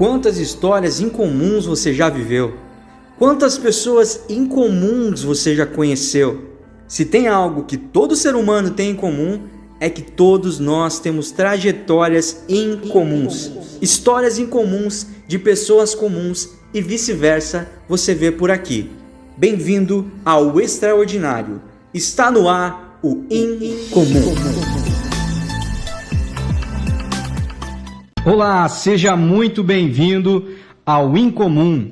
Quantas histórias incomuns você já viveu? Quantas pessoas incomuns você já conheceu? Se tem algo que todo ser humano tem em comum, é que todos nós temos trajetórias incomuns, histórias incomuns de pessoas comuns e vice-versa, você vê por aqui. Bem-vindo ao Extraordinário. Está no ar o Incomum. Olá, seja muito bem-vindo ao Incomum,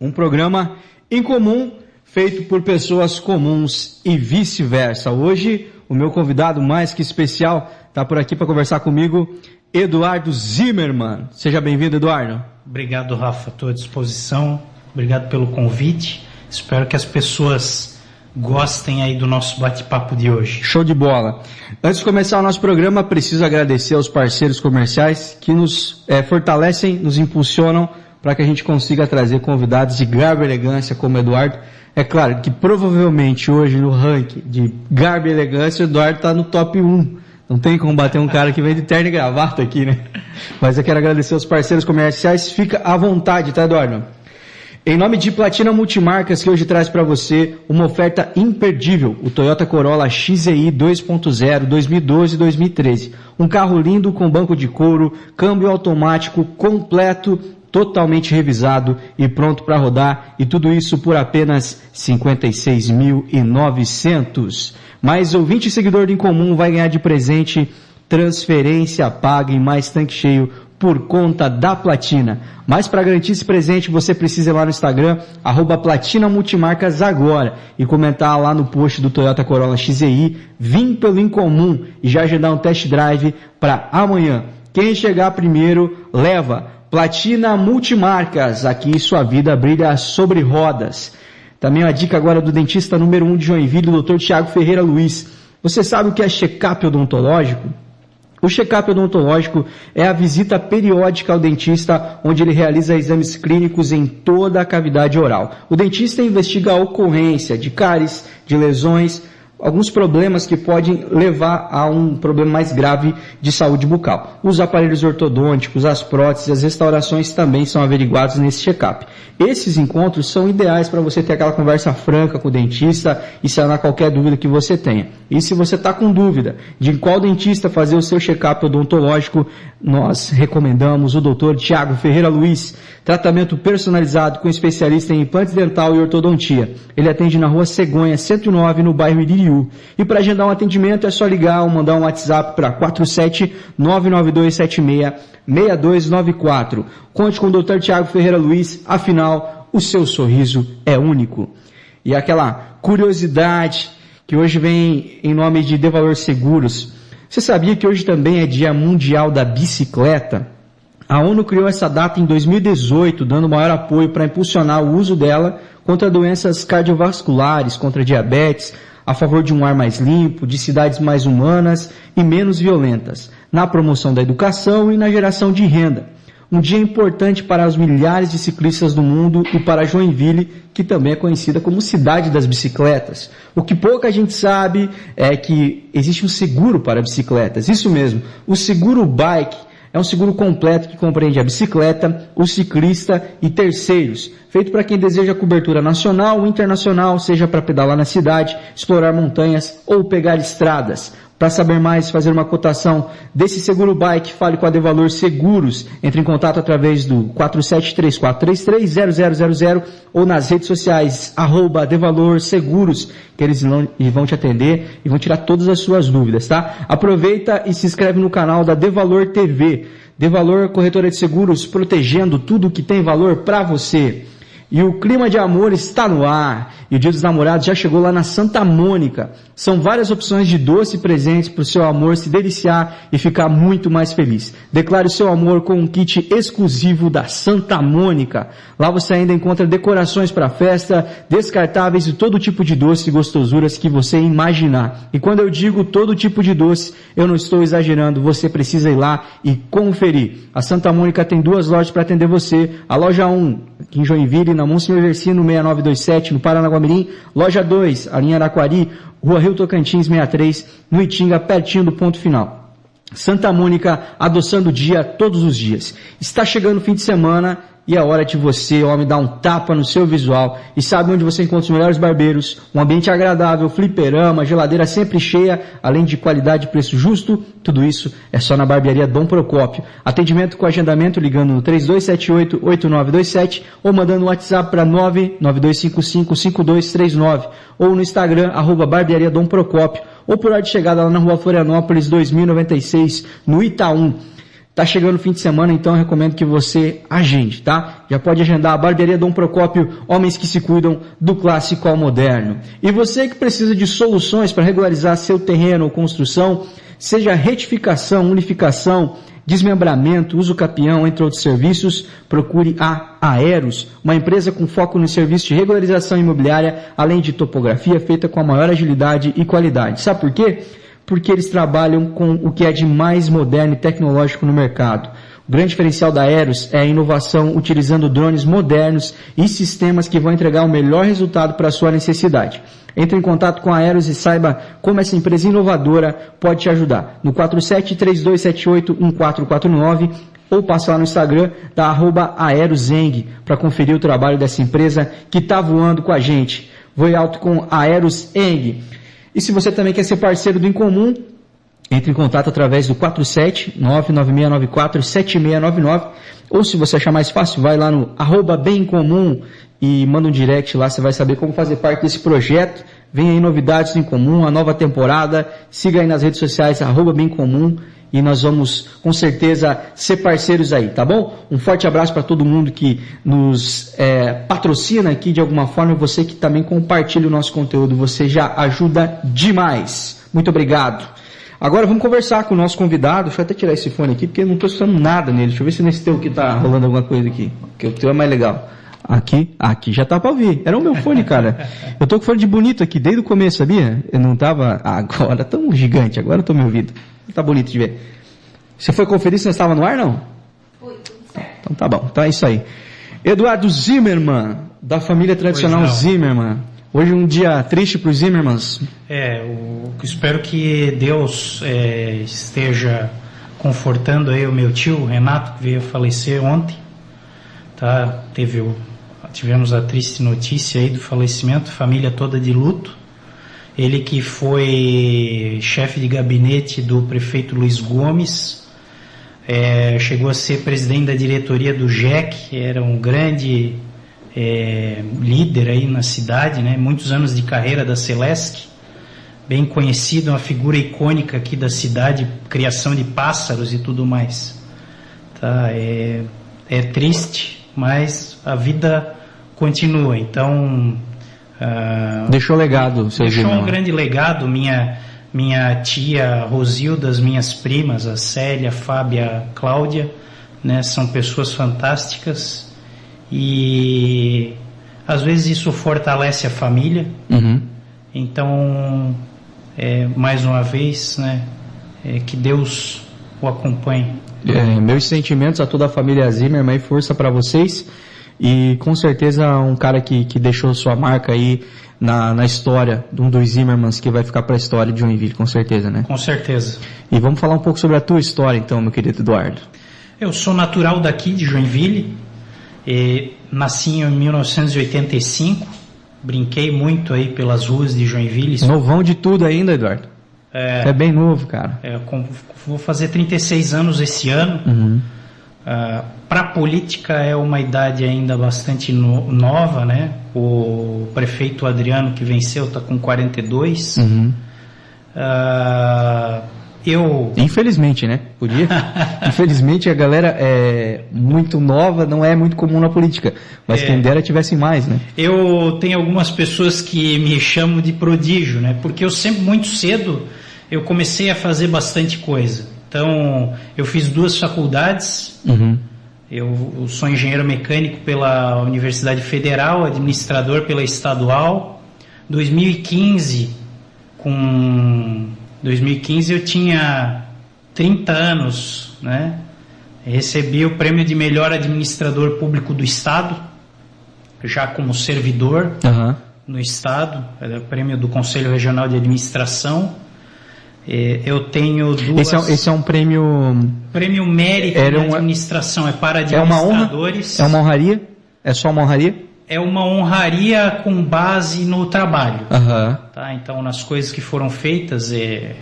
um programa incomum feito por pessoas comuns e vice-versa. Hoje, o meu convidado mais que especial está por aqui para conversar comigo, Eduardo Zimmermann. Seja bem-vindo, Eduardo. Obrigado, Rafa. À disposição. Obrigado pelo convite. Espero que as pessoas gostem aí do nosso bate-papo de hoje. Show de bola. Antes de começar o nosso programa, preciso agradecer aos parceiros comerciais que nos é, fortalecem, nos impulsionam para que a gente consiga trazer convidados de garbo e elegância como Eduardo. É claro que provavelmente hoje no ranking de garbo e elegância o Eduardo está no top 1 não tem como bater um cara que vem de terno e gravata aqui, né? Mas eu quero agradecer aos parceiros comerciais. Fica à vontade, tá, Eduardo? Em nome de Platina Multimarcas, que hoje traz para você uma oferta imperdível, o Toyota Corolla XEI 2.0 2012-2013. Um carro lindo com banco de couro, câmbio automático completo, totalmente revisado e pronto para rodar, e tudo isso por apenas 56.900. Mais ouvinte e seguidor do Incomum vai ganhar de presente transferência paga em mais tanque cheio por conta da Platina. Mas para garantir esse presente, você precisa ir lá no Instagram, arroba Platina Multimarcas agora e comentar lá no post do Toyota Corolla XEI, vim pelo Incomum e já agendar um test drive para amanhã. Quem chegar primeiro, leva Platina Multimarcas, aqui sua vida brilha sobre rodas. Também uma dica agora do dentista número 1 um de Joinville, o Dr. Tiago Ferreira Luiz. Você sabe o que é check-up odontológico? O check-up odontológico é a visita periódica ao dentista, onde ele realiza exames clínicos em toda a cavidade oral. O dentista investiga a ocorrência de cáries, de lesões, alguns problemas que podem levar a um problema mais grave de saúde bucal. Os aparelhos ortodônticos, as próteses, as restaurações também são averiguados nesse check-up. Esses encontros são ideais para você ter aquela conversa franca com o dentista e sanar qualquer dúvida que você tenha. E se você está com dúvida de qual dentista fazer o seu check-up odontológico, nós recomendamos o Dr. Tiago Ferreira Luiz, tratamento personalizado com especialista em implantes dental e ortodontia. Ele atende na rua Cegonha 109, no bairro Iririú. E para agendar um atendimento é só ligar ou mandar um WhatsApp para 47 99276 6294. Conte com o Dr. Tiago Ferreira Luiz, afinal, o seu sorriso é único. E aquela curiosidade que hoje vem em nome de De Valor Seguros. Você sabia que hoje também é Dia Mundial da Bicicleta? A ONU criou essa data em 2018, dando maior apoio para impulsionar o uso dela contra doenças cardiovasculares, contra diabetes, a favor de um ar mais limpo, de cidades mais humanas e menos violentas, na promoção da educação e na geração de renda. Um dia importante para os milhares de ciclistas do mundo e para Joinville, que também é conhecida como cidade das bicicletas. O que pouca gente sabe é que existe um seguro para bicicletas. Isso mesmo, o seguro bike é um seguro completo que compreende a bicicleta, o ciclista e terceiros, feito para quem deseja cobertura nacional ou internacional, seja para pedalar na cidade, explorar montanhas ou pegar estradas. Para saber mais, fazer uma cotação desse seguro bike, fale com a Devalor Seguros. Entre em contato através do 4734330000 ou nas redes sociais, arroba Devalor Seguros, que eles vão te atender e vão tirar todas as suas dúvidas, tá? Aproveita e se inscreve no canal da Devalor TV. Devalor Corretora de Seguros, protegendo tudo que tem valor para você. E o clima de amor está no ar. E o Dia dos Namorados já chegou lá na Santa Mônica. São várias opções de doce presentes para o seu amor se deliciar e ficar muito mais feliz. Declare o seu amor com um kit exclusivo da Santa Mônica. Lá você ainda encontra decorações para festa, descartáveis e todo tipo de doce e gostosuras que você imaginar. E quando eu digo todo tipo de doce, eu não estou exagerando. Você precisa ir lá e conferir. A Santa Mônica tem duas lojas para atender você. A loja 1, aqui em Joinville, na Monsenhor Versino 6927, no Paranaguamirim. Loja 2, a linha Araquari, Rua Rio Tocantins 63, no Itinga, pertinho do ponto final. Santa Mônica adoçando o dia todos os dias. Está chegando o fim de semana e é hora de você, homem, dar um tapa no seu visual e sabe onde você encontra os melhores barbeiros, um ambiente agradável, fliperama, geladeira sempre cheia, além de qualidade e preço justo, tudo isso é só na barbearia Dom Procópio. Atendimento com agendamento ligando no 3278-8927 ou mandando um WhatsApp para 992555239 ou no Instagram, arroba barbearia Dom Procópio ou por hora de chegada lá na rua Florianópolis 2096, no Itaú. Tá chegando o fim de semana, então recomendo que você agende, tá? Já pode agendar a Barbearia Dom Procópio, homens que se cuidam do clássico ao moderno. E você que precisa de soluções para regularizar seu terreno ou construção, seja retificação, unificação, desmembramento, uso capião, entre outros serviços, procure a Aeros, uma empresa com foco no serviço de regularização imobiliária, além de topografia feita com a maior agilidade e qualidade. Sabe por quê? Porque eles trabalham com o que é de mais moderno e tecnológico no mercado. O grande diferencial da Aeros é a inovação utilizando drones modernos e sistemas que vão entregar o melhor resultado para a sua necessidade. Entre em contato com a Aeros e saiba como essa empresa inovadora pode te ajudar. No 4732781449 ou passa lá no Instagram da arroba Aerozeng para conferir o trabalho dessa empresa que está voando com a gente. Voe alto com Aeroseng. E se você também quer ser parceiro do Incomum, entre em contato através do 47 99694 7699 ou se você achar mais fácil, vai lá no arroba bem comum e manda um direct lá, você vai saber como fazer parte desse projeto. Vem aí novidades em comum, a nova temporada. Siga aí nas redes sociais, arroba bem comum. E nós vamos, com certeza, ser parceiros aí, tá bom? Um forte abraço para todo mundo que nos é, patrocina aqui de alguma forma. Você que também compartilha o nosso conteúdo, você já ajuda demais. Muito obrigado. Agora vamos conversar com o nosso convidado. Deixa eu até tirar esse fone aqui, porque eu não estou escutando nada nele. Deixa eu ver se nesse teu aqui tá rolando alguma coisa aqui. Porque o teu é mais legal. Aqui, aqui já tá para ouvir. Era o meu fone, cara. Eu tô com fone de bonito aqui desde o começo, sabia? Eu não tava. Agora tão gigante, agora eu tô me ouvindo. Tá bonito de ver. Você foi conferir se nós estava no ar, não? Foi, tudo certo. Então tá bom, então é isso aí. Eduardo Zimmermann, da família tradicional Zimmermann. Hoje um dia triste para os Zimmermans. É, o, espero que Deus é, esteja confortando aí o meu tio Renato que veio falecer ontem. Tá? Teve o, tivemos a triste notícia aí do falecimento, família toda de luto. Ele que foi chefe de gabinete do prefeito Luiz Gomes, é, chegou a ser presidente da diretoria do GEC, era um grande é, líder aí na cidade, né? Muitos anos de carreira da Celeste, bem conhecido, uma figura icônica aqui da cidade, criação de pássaros e tudo mais. Tá? É, é triste, mas a vida continua. Então uh, deixou legado, seu deixou um grande legado. Minha minha tia Rosilda, as minhas primas, a Célia, a Fábia, a Cláudia, né? São pessoas fantásticas e às vezes isso fortalece a família. Uhum. Então, é, mais uma vez, né, é, que Deus o acompanhe. É, meus sentimentos a toda a família Zimmermann e força para vocês. E com certeza um cara que, que deixou sua marca aí na, na história de um dos Zimmermans que vai ficar para a história de Joinville, com certeza, né? Com certeza. E vamos falar um pouco sobre a tua história então, meu querido Eduardo. Eu sou natural daqui de Joinville, e nasci em 1985, brinquei muito aí pelas ruas de Joinville. Novão de tudo ainda, Eduardo. É, é bem novo, cara. É, vou fazer 36 anos esse ano. Uhum. Uh, ah, Para a política é uma idade ainda bastante no, nova, né? O prefeito Adriano que venceu está com 42. Uhum. Uh, eu. Infelizmente, né? Podia. Infelizmente a galera é muito nova, não é muito comum na política. Mas é, quem dera tivesse mais, né? Eu tenho algumas pessoas que me chamam de prodígio, né? Porque eu sempre muito cedo eu comecei a fazer bastante coisa. Então, eu fiz duas faculdades. Uhum. Eu, eu sou engenheiro mecânico pela Universidade Federal, administrador pela Estadual. 2015, com 2015 eu tinha 30 anos, né? Recebi o prêmio de melhor administrador público do Estado, já como servidor uhum. no Estado, era o prêmio do Conselho Regional de Administração. É, eu tenho duas. Esse é, esse é um prêmio. Prêmio Mérito Era uma- administração, é para É uma honra? administradores. É uma honraria? É só uma honraria? É uma honraria com base no trabalho. Aham. Tá? Então, nas coisas que foram feitas, é,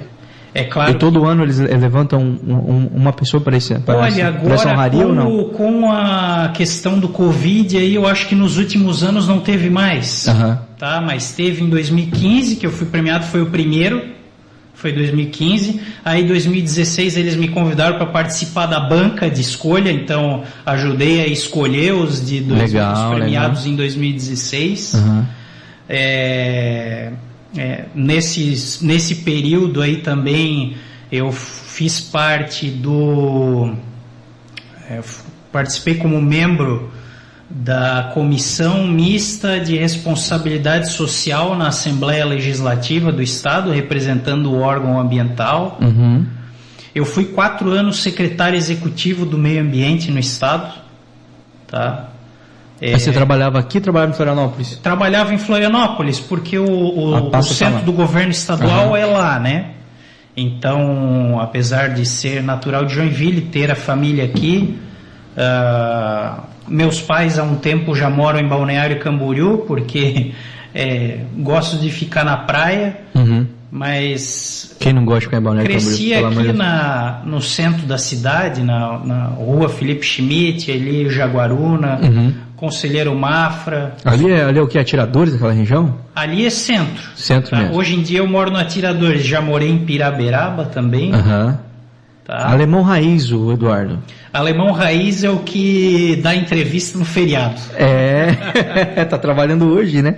é claro E todo ano eles levantam um- um- uma pessoa para esse, para Olha, para essa agora honraria ou não? com, com a questão do Covid aí, eu acho que nos últimos anos não teve mais. Aham. Tá? Mas teve em 2015, que eu fui premiado, foi o primeiro, foi 2015. Aí em 2016 eles me convidaram para participar da banca de escolha, então ajudei a escolher os de dois, Legal, os premiados em 2016. Aham. É, é, nesse, nesse período aí também eu fiz parte do. é, participei como membro da Comissão Mista de Responsabilidade Social na Assembleia Legislativa do Estado, representando o órgão ambiental. Uhum. Eu fui quatro anos secretário executivo do Meio Ambiente no Estado. Tá? É, Mas Você trabalhava aqui trabalhava em Florianópolis? trabalhava em Florianópolis, porque o, o- Ah, o passa pra lá. centro do governo estadual Aham. é lá, né? Então, apesar de ser natural de Joinville, ter a família aqui, ah, meus pais há um tempo já moram em Balneário Camboriú, porque eh, gosto de ficar na praia, Uhum. mas Quem não gosta de ficar em Balneário Cresci Camboriú, amor aqui na, no centro da cidade, na, na rua Felipe Schmidt, ali Jaguaruna, Uhum. Conselheiro Mafra. Ali é, ali é o que? Atiradores daquela região? Ali é centro. Centro tá? mesmo. Hoje em dia eu moro no Atiradores, já morei em Piraberaba também. Aham. Tá? Alemão raiz, o Eduardo. Alemão Raiz é o que dá entrevista no feriado. É, tá trabalhando hoje, né?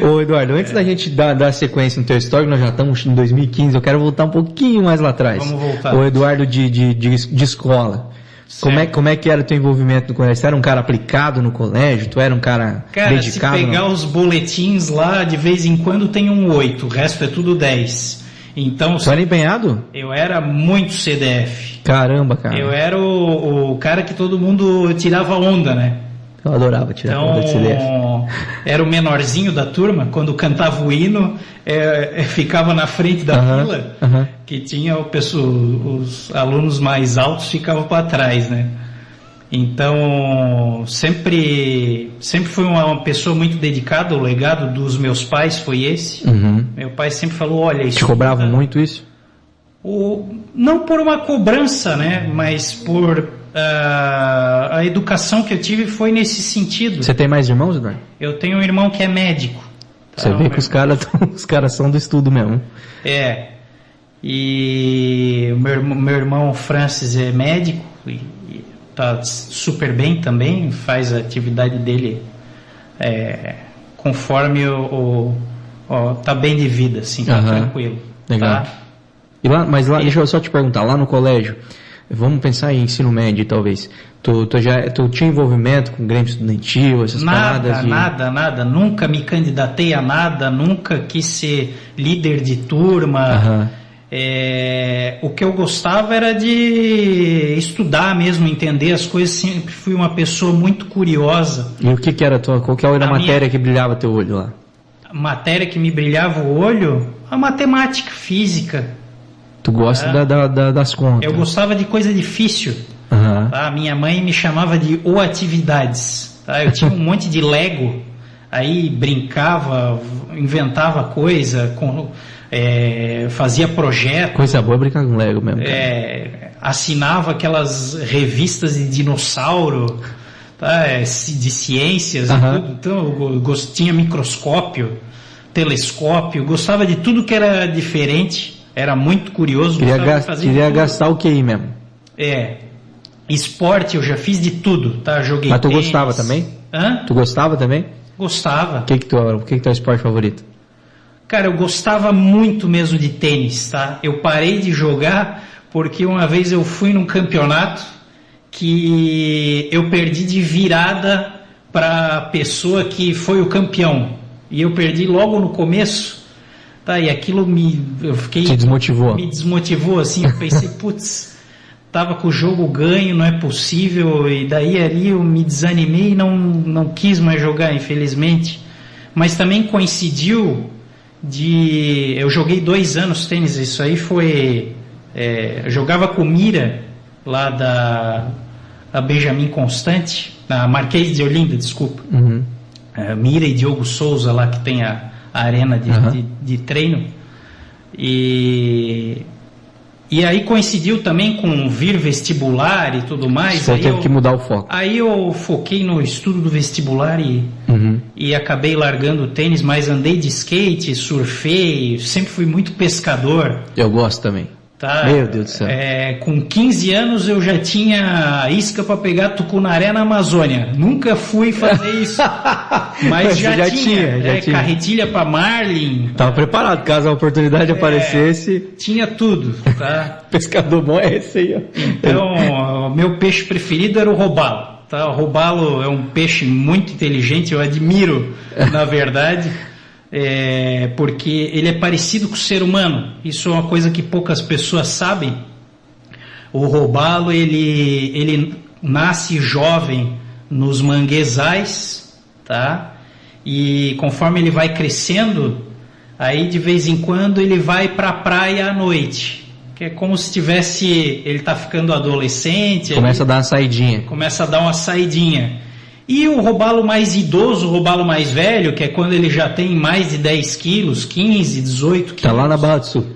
Ô Eduardo, antes da gente dar, dar sequência no teu histórico, nós já estamos em 2015, eu quero voltar um pouquinho mais lá atrás. Vamos voltar. O Eduardo de, de, de, de escola. Como é, como é que era o teu envolvimento no colégio? Você era um cara aplicado no colégio? Tu era um cara, Cara, dedicado? se pegar não? os boletins lá, de vez em quando tem um 8, o resto é tudo 10. Então, Tu era empenhado? eu era muito CDF. Caramba, cara. Eu era o, o cara que todo mundo tirava onda, né? Eu adorava tirar Então, onda de CDF. era o menorzinho da turma, quando cantava o hino, é, é, ficava na frente da Aham, fila, que tinha o pessoal, os alunos mais altos ficavam para trás, né? Então, sempre, sempre fui uma, uma pessoa muito dedicada, o legado dos meus pais foi esse. Uhum. Meu pai sempre falou, olha, Te isso cobravam muito isso? o, não por uma cobrança, né? Mas por ah, a educação que eu tive foi nesse sentido. Você tem mais irmãos, Eduardo? Eu tenho um irmão que é médico. tá? Você vê que os caras os caras são do estudo mesmo. É. E o meu, irmão- meu irmão Francis é médico e tá super bem também, faz a atividade dele é, conforme o, o- ó, tá bem de vida, assim, tá Aham. tranquilo. Legal. Tá? E lá, mas lá, deixa eu só te perguntar, lá no colégio, vamos pensar em ensino médio talvez. Tu, tu já tu tinha envolvimento com Grêmio Estudantil, essas Nada, paradas de. nada, nada. Nunca me candidatei a nada, nunca quis ser líder de turma. Aham. É, o que eu gostava era de estudar mesmo, entender as coisas. Sempre fui uma pessoa muito curiosa. E o que que era a tua, qual que era a, A matéria minha- que brilhava teu olho lá? A matéria que me brilhava o olho, a matemática, física. Tu gosta da, da- da- das contas. Eu gostava de coisa difícil. Tá? Minha mãe me chamava de o atividades. Tá? Eu tinha um monte de Lego, aí brincava, inventava coisa, com- é, fazia projeto, Coisa boa é brincar com Lego mesmo. é, assinava aquelas revistas de dinossauro, tá? É, de ciências. Então tinha microscópio, telescópio, gostava de tudo que era diferente, era muito curioso. Queria, gostava de gas- fazer queria gastar o QI mesmo. É. Esporte eu já fiz de tudo, tá? Joguei Mas tu tênis. gostava também? Hã? Tu gostava também? Gostava. O que que tu, o que que teu esporte favorito? Cara, eu gostava muito mesmo de tênis, tá? Eu parei de jogar porque uma vez eu fui num campeonato que eu perdi de virada para a pessoa que foi o campeão. E eu perdi logo no começo, tá? E aquilo me eu fiquei Te desmotivou? me desmotivou assim, eu pensei, putz, tava com o jogo ganho, não é possível, e daí ali eu me desanimei e não, não quis mais jogar, infelizmente. Mas também coincidiu de. Eu joguei dois anos tênis, isso aí foi. É, eu jogava com Mira, lá da, da Benjamin Constante, na Marquês de Olinda, desculpa. Uhum. É, Mira e Diogo Souza, lá que tem a, a arena de, Uhum. de, de treino. E. E aí coincidiu também com vir vestibular e tudo mais. Só aí teve eu- que mudar o foco. Aí eu foquei no estudo do vestibular e, Uhum. e acabei largando o tênis, mas andei de skate, surfei, sempre fui muito pescador. Eu gosto também. Tá? Meu Deus do céu. É, com 15 anos eu já tinha isca para pegar tucunaré na Amazônia. Nunca fui fazer isso. Mas, já, já tinha, tinha, já é, tinha. Carretilha para Marlin, Tava preparado, caso a oportunidade aparecesse. tinha tudo, tá? Pescador bom é esse aí, ó. Então, o meu peixe preferido era o robalo. Tá? O robalo é um peixe muito inteligente, eu admiro, na verdade, é, porque ele é parecido com o ser humano. Isso é uma coisa que poucas pessoas sabem. O robalo, ele, ele nasce jovem nos manguezais, tá? E conforme ele vai crescendo, aí de vez em quando ele vai para a praia à noite. Que é como se tivesse, ele tá ficando adolescente, Começa a dar uma saidinha. começa a dar uma saidinha. E o robalo mais idoso, o robalo mais velho, que é quando ele já tem mais de 10 quilos, 15, 18 quilos, Tá lá na Barra do Sul.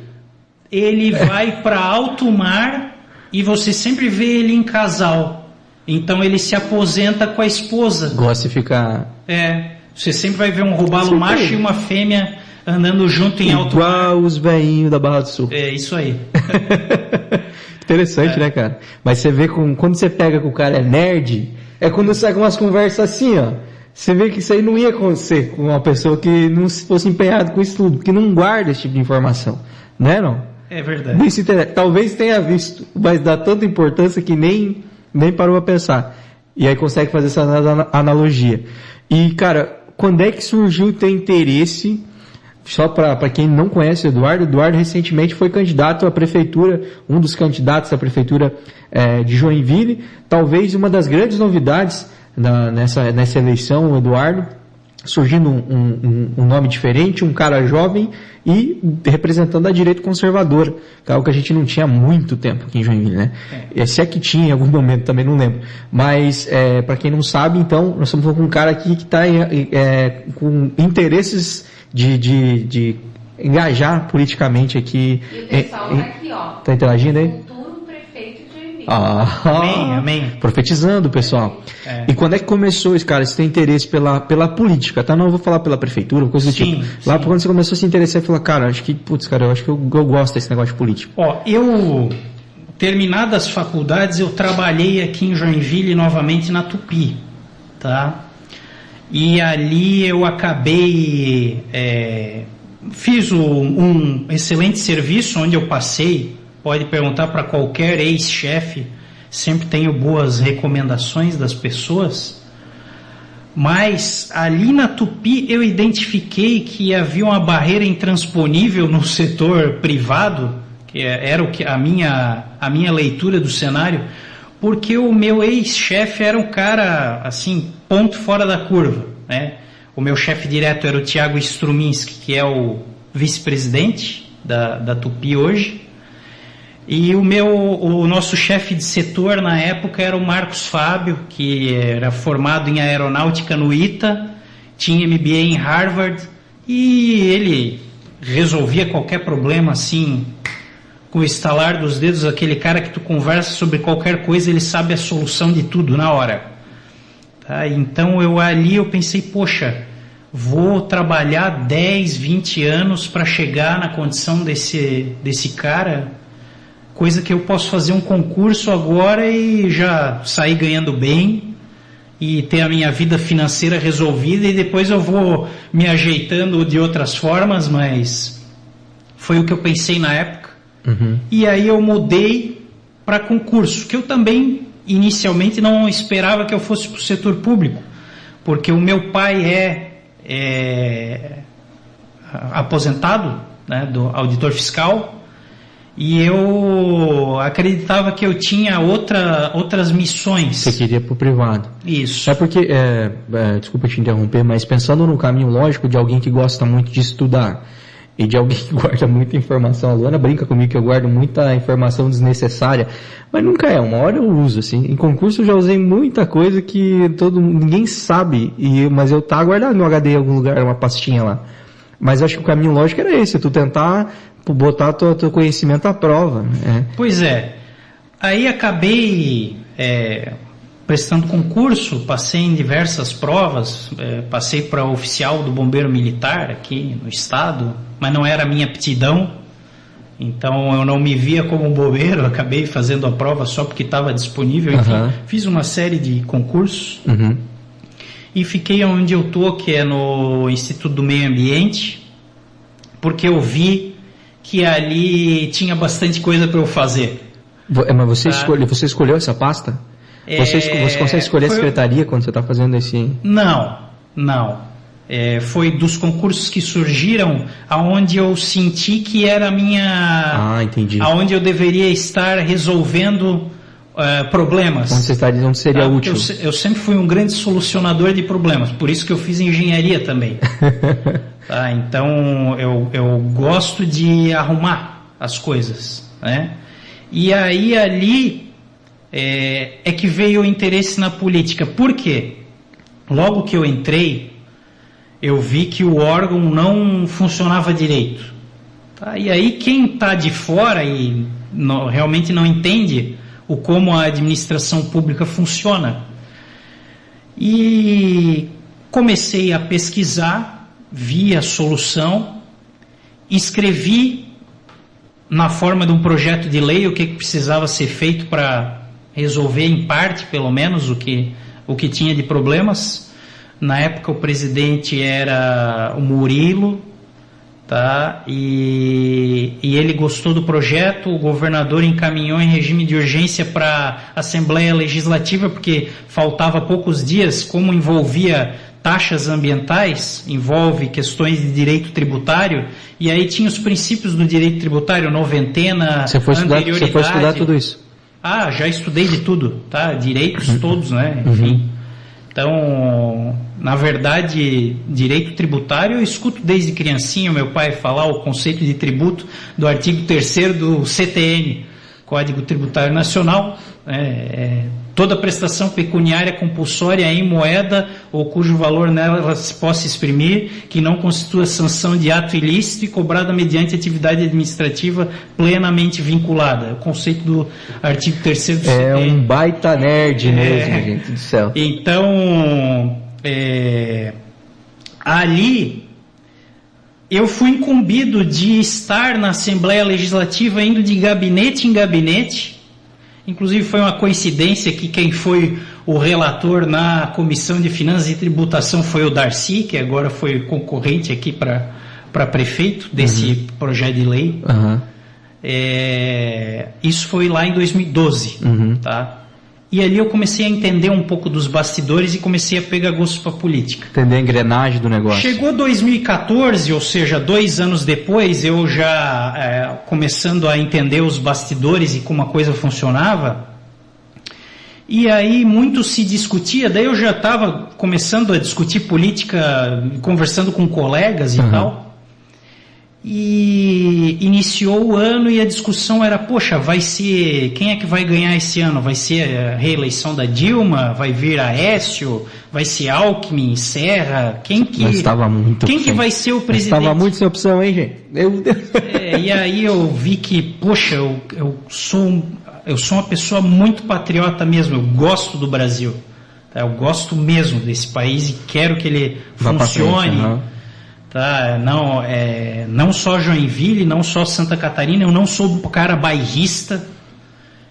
ele vai para alto mar e você sempre vê ele em casal. Então ele se aposenta com a esposa. Gosta de ficar É, você sempre vai ver um robalo macho e uma fêmea andando junto em alto mar. igual os velhinhos da Barra do Sul. É isso aí. Interessante, né, cara? Mas você vê com, quando você pega que o cara é nerd, é quando sai com umas conversas assim, ó. Você vê que isso aí não ia acontecer com uma pessoa que não se fosse empenhado com isso tudo, que não guarda esse tipo de informação. Né, não? É verdade. Nem se interessa. Talvez tenha visto, mas dá tanta importância que nem, nem parou a pensar. E aí consegue fazer essa ana- analogia. E, cara, quando é que surgiu o teu interesse só para quem não conhece o Eduardo, Eduardo recentemente foi candidato à prefeitura, um dos candidatos à prefeitura eh, de Joinville. Talvez uma das grandes novidades na- nessa, nessa eleição, o Eduardo, surgindo um, um- um nome diferente, um cara jovem e representando a direita conservadora, que é algo que a gente não tinha há muito tempo aqui em Joinville, né? É. Se é que tinha em algum momento, também não lembro. Mas, é, para quem não sabe, então, nós estamos falando com um cara aqui que está com interesses de, de, de engajar politicamente aqui. E o pessoal É, tá é, aqui, ó. tá interagindo aí? Futuro prefeito de Joinville. Ah, Amém, amém. Profetizando, pessoal. É. E quando é que começou, esse cara, esse teu interesse pela, pela política, tá? Não vou falar pela prefeitura, coisa do Sim, tipo. Lá sim. quando você começou a se interessar e falar, cara, acho que, putz, cara, eu acho que eu, eu gosto desse negócio de político. Ó, eu, terminadas as faculdades, eu trabalhei aqui em Joinville novamente na Tupi, tá? E ali eu acabei, é, fiz o- um excelente serviço onde eu passei, pode perguntar para qualquer ex-chefe, sempre tenho boas recomendações das pessoas, mas ali na Tupi eu identifiquei que havia uma barreira intransponível no setor privado, que é- era o que a minha a minha leitura do cenário, porque o meu ex-chefe era um cara assim ponto fora da curva, né? O meu chefe direto era o Tiago Struminski, que é o vice-presidente da, da Tupi hoje. E o meu, o nosso chefe de setor na época era o Marcos Fábio, que era formado em aeronáutica no ITA, tinha MBA em Harvard e ele resolvia qualquer problema assim com o estalar dos dedos, aquele cara que tu conversa sobre qualquer coisa, ele sabe a solução de tudo na hora. Tá? Então eu ali eu pensei, poxa, vou trabalhar 10, 20 anos para chegar na condição desse, desse cara, coisa que eu posso fazer um concurso agora e já sair ganhando bem e ter a minha vida financeira resolvida e depois eu vou me ajeitando de outras formas, mas foi o que eu pensei na época. E aí eu mudei para concurso, que eu também inicialmente não esperava que eu fosse para o setor público, porque o meu pai é, é, aposentado, né, do auditor fiscal, e eu acreditava que eu tinha outra, outras missões. Você queria pro privado. Isso. É porque, é, é, desculpa te interromper, mas pensando no caminho lógico de alguém que gosta muito de estudar e de alguém que guarda muita informação. A Luana brinca comigo que eu guardo muita informação desnecessária, mas nunca é. Uma hora eu uso, assim. Em concurso eu já usei muita coisa que todo ninguém sabe, e, mas eu tá guardado no HD em algum lugar, uma pastinha lá. Mas acho que o caminho lógico era esse, tu tentar botar teu, teu conhecimento à prova. Né? Pois é. Aí acabei é, prestando concurso, passei em diversas provas, é, passei para oficial do bombeiro militar aqui no estado, mas não era a minha aptidão, então eu não me via como um bombeiro, acabei fazendo a prova só porque estava disponível, enfim, uhum. fiz uma série de concursos uhum. e fiquei onde eu tô, que é no Instituto do Meio Ambiente, porque eu vi que ali tinha bastante coisa para eu fazer. É, mas você, tá? escolhe, você escolheu essa pasta? É, você, você consegue escolher a secretaria quando você está fazendo esse. Não, não. É, foi dos concursos que surgiram aonde eu senti que era a minha. Ah, entendi. Aonde eu deveria estar resolvendo uh, problemas. Onde você está dizendo seria tá? útil? Eu, eu, sempre fui um grande solucionador de problemas, por isso que eu fiz engenharia também. tá? Então eu, eu gosto de arrumar as coisas. Né? E aí ali é, é que veio o interesse na política. Por quê? Logo que eu entrei, eu vi que o órgão não funcionava direito. Tá? E aí quem está de fora e não, realmente não entende o como a administração pública funciona. E comecei a pesquisar, vi a solução, escrevi na forma de um projeto de lei o que precisava ser feito para resolver em parte, pelo menos, o que, o que tinha de problemas. Na época o presidente era o Murilo, tá? E, e ele gostou do projeto, o governador encaminhou em regime de urgência para a Assembleia Legislativa, porque faltava poucos dias, como envolvia taxas ambientais, envolve questões de direito tributário, e aí tinha os princípios do direito tributário, noventena, você foi estudar, Você foi estudar tudo isso? Ah, já estudei de tudo, tá? Direitos uhum. todos, né? Uhum. Enfim. Uhum. Então, na verdade, direito tributário eu escuto desde criancinha meu pai falar o conceito de tributo do artigo 3 do CTN, Código Tributário Nacional. É, é, toda prestação pecuniária compulsória em moeda ou cujo valor nela se possa exprimir, que não constitua sanção de ato ilícito e cobrada mediante atividade administrativa plenamente vinculada. É o conceito do artigo 3 do É um baita nerd é, mesmo, gente do céu. Então, é, ali eu fui incumbido de estar na Assembleia Legislativa indo de gabinete em gabinete Inclusive foi uma coincidência que quem foi o relator na Comissão de Finanças e Tributação foi o Darcy, que agora foi concorrente aqui para prefeito desse uhum. projeto de lei. Uhum. É, isso foi lá em 2012, uhum. tá? E ali eu comecei a entender um pouco dos bastidores e comecei a pegar gosto para política. Entender a engrenagem do negócio. Chegou 2014, ou seja, dois anos depois, eu já é, começando a entender os bastidores e como a coisa funcionava. E aí muito se discutia, daí eu já estava começando a discutir política, conversando com colegas e uhum. tal e iniciou o ano e a discussão era, poxa, vai ser, quem é que vai ganhar esse ano? Vai ser a reeleição da Dilma? Vai vir Aécio? Vai ser Alckmin, Serra? Quem que, estava muito quem que vai ser o presidente? Estava muito sem opção, hein, gente? Meu Deus. É, e aí eu vi que, poxa, eu, eu, sou, eu sou uma pessoa muito patriota mesmo, eu gosto do Brasil. Tá? Eu gosto mesmo desse país e quero que ele Vá funcione. Frente, Tá? Não, é, não só Joinville, não só Santa Catarina, eu não sou um cara bairrista.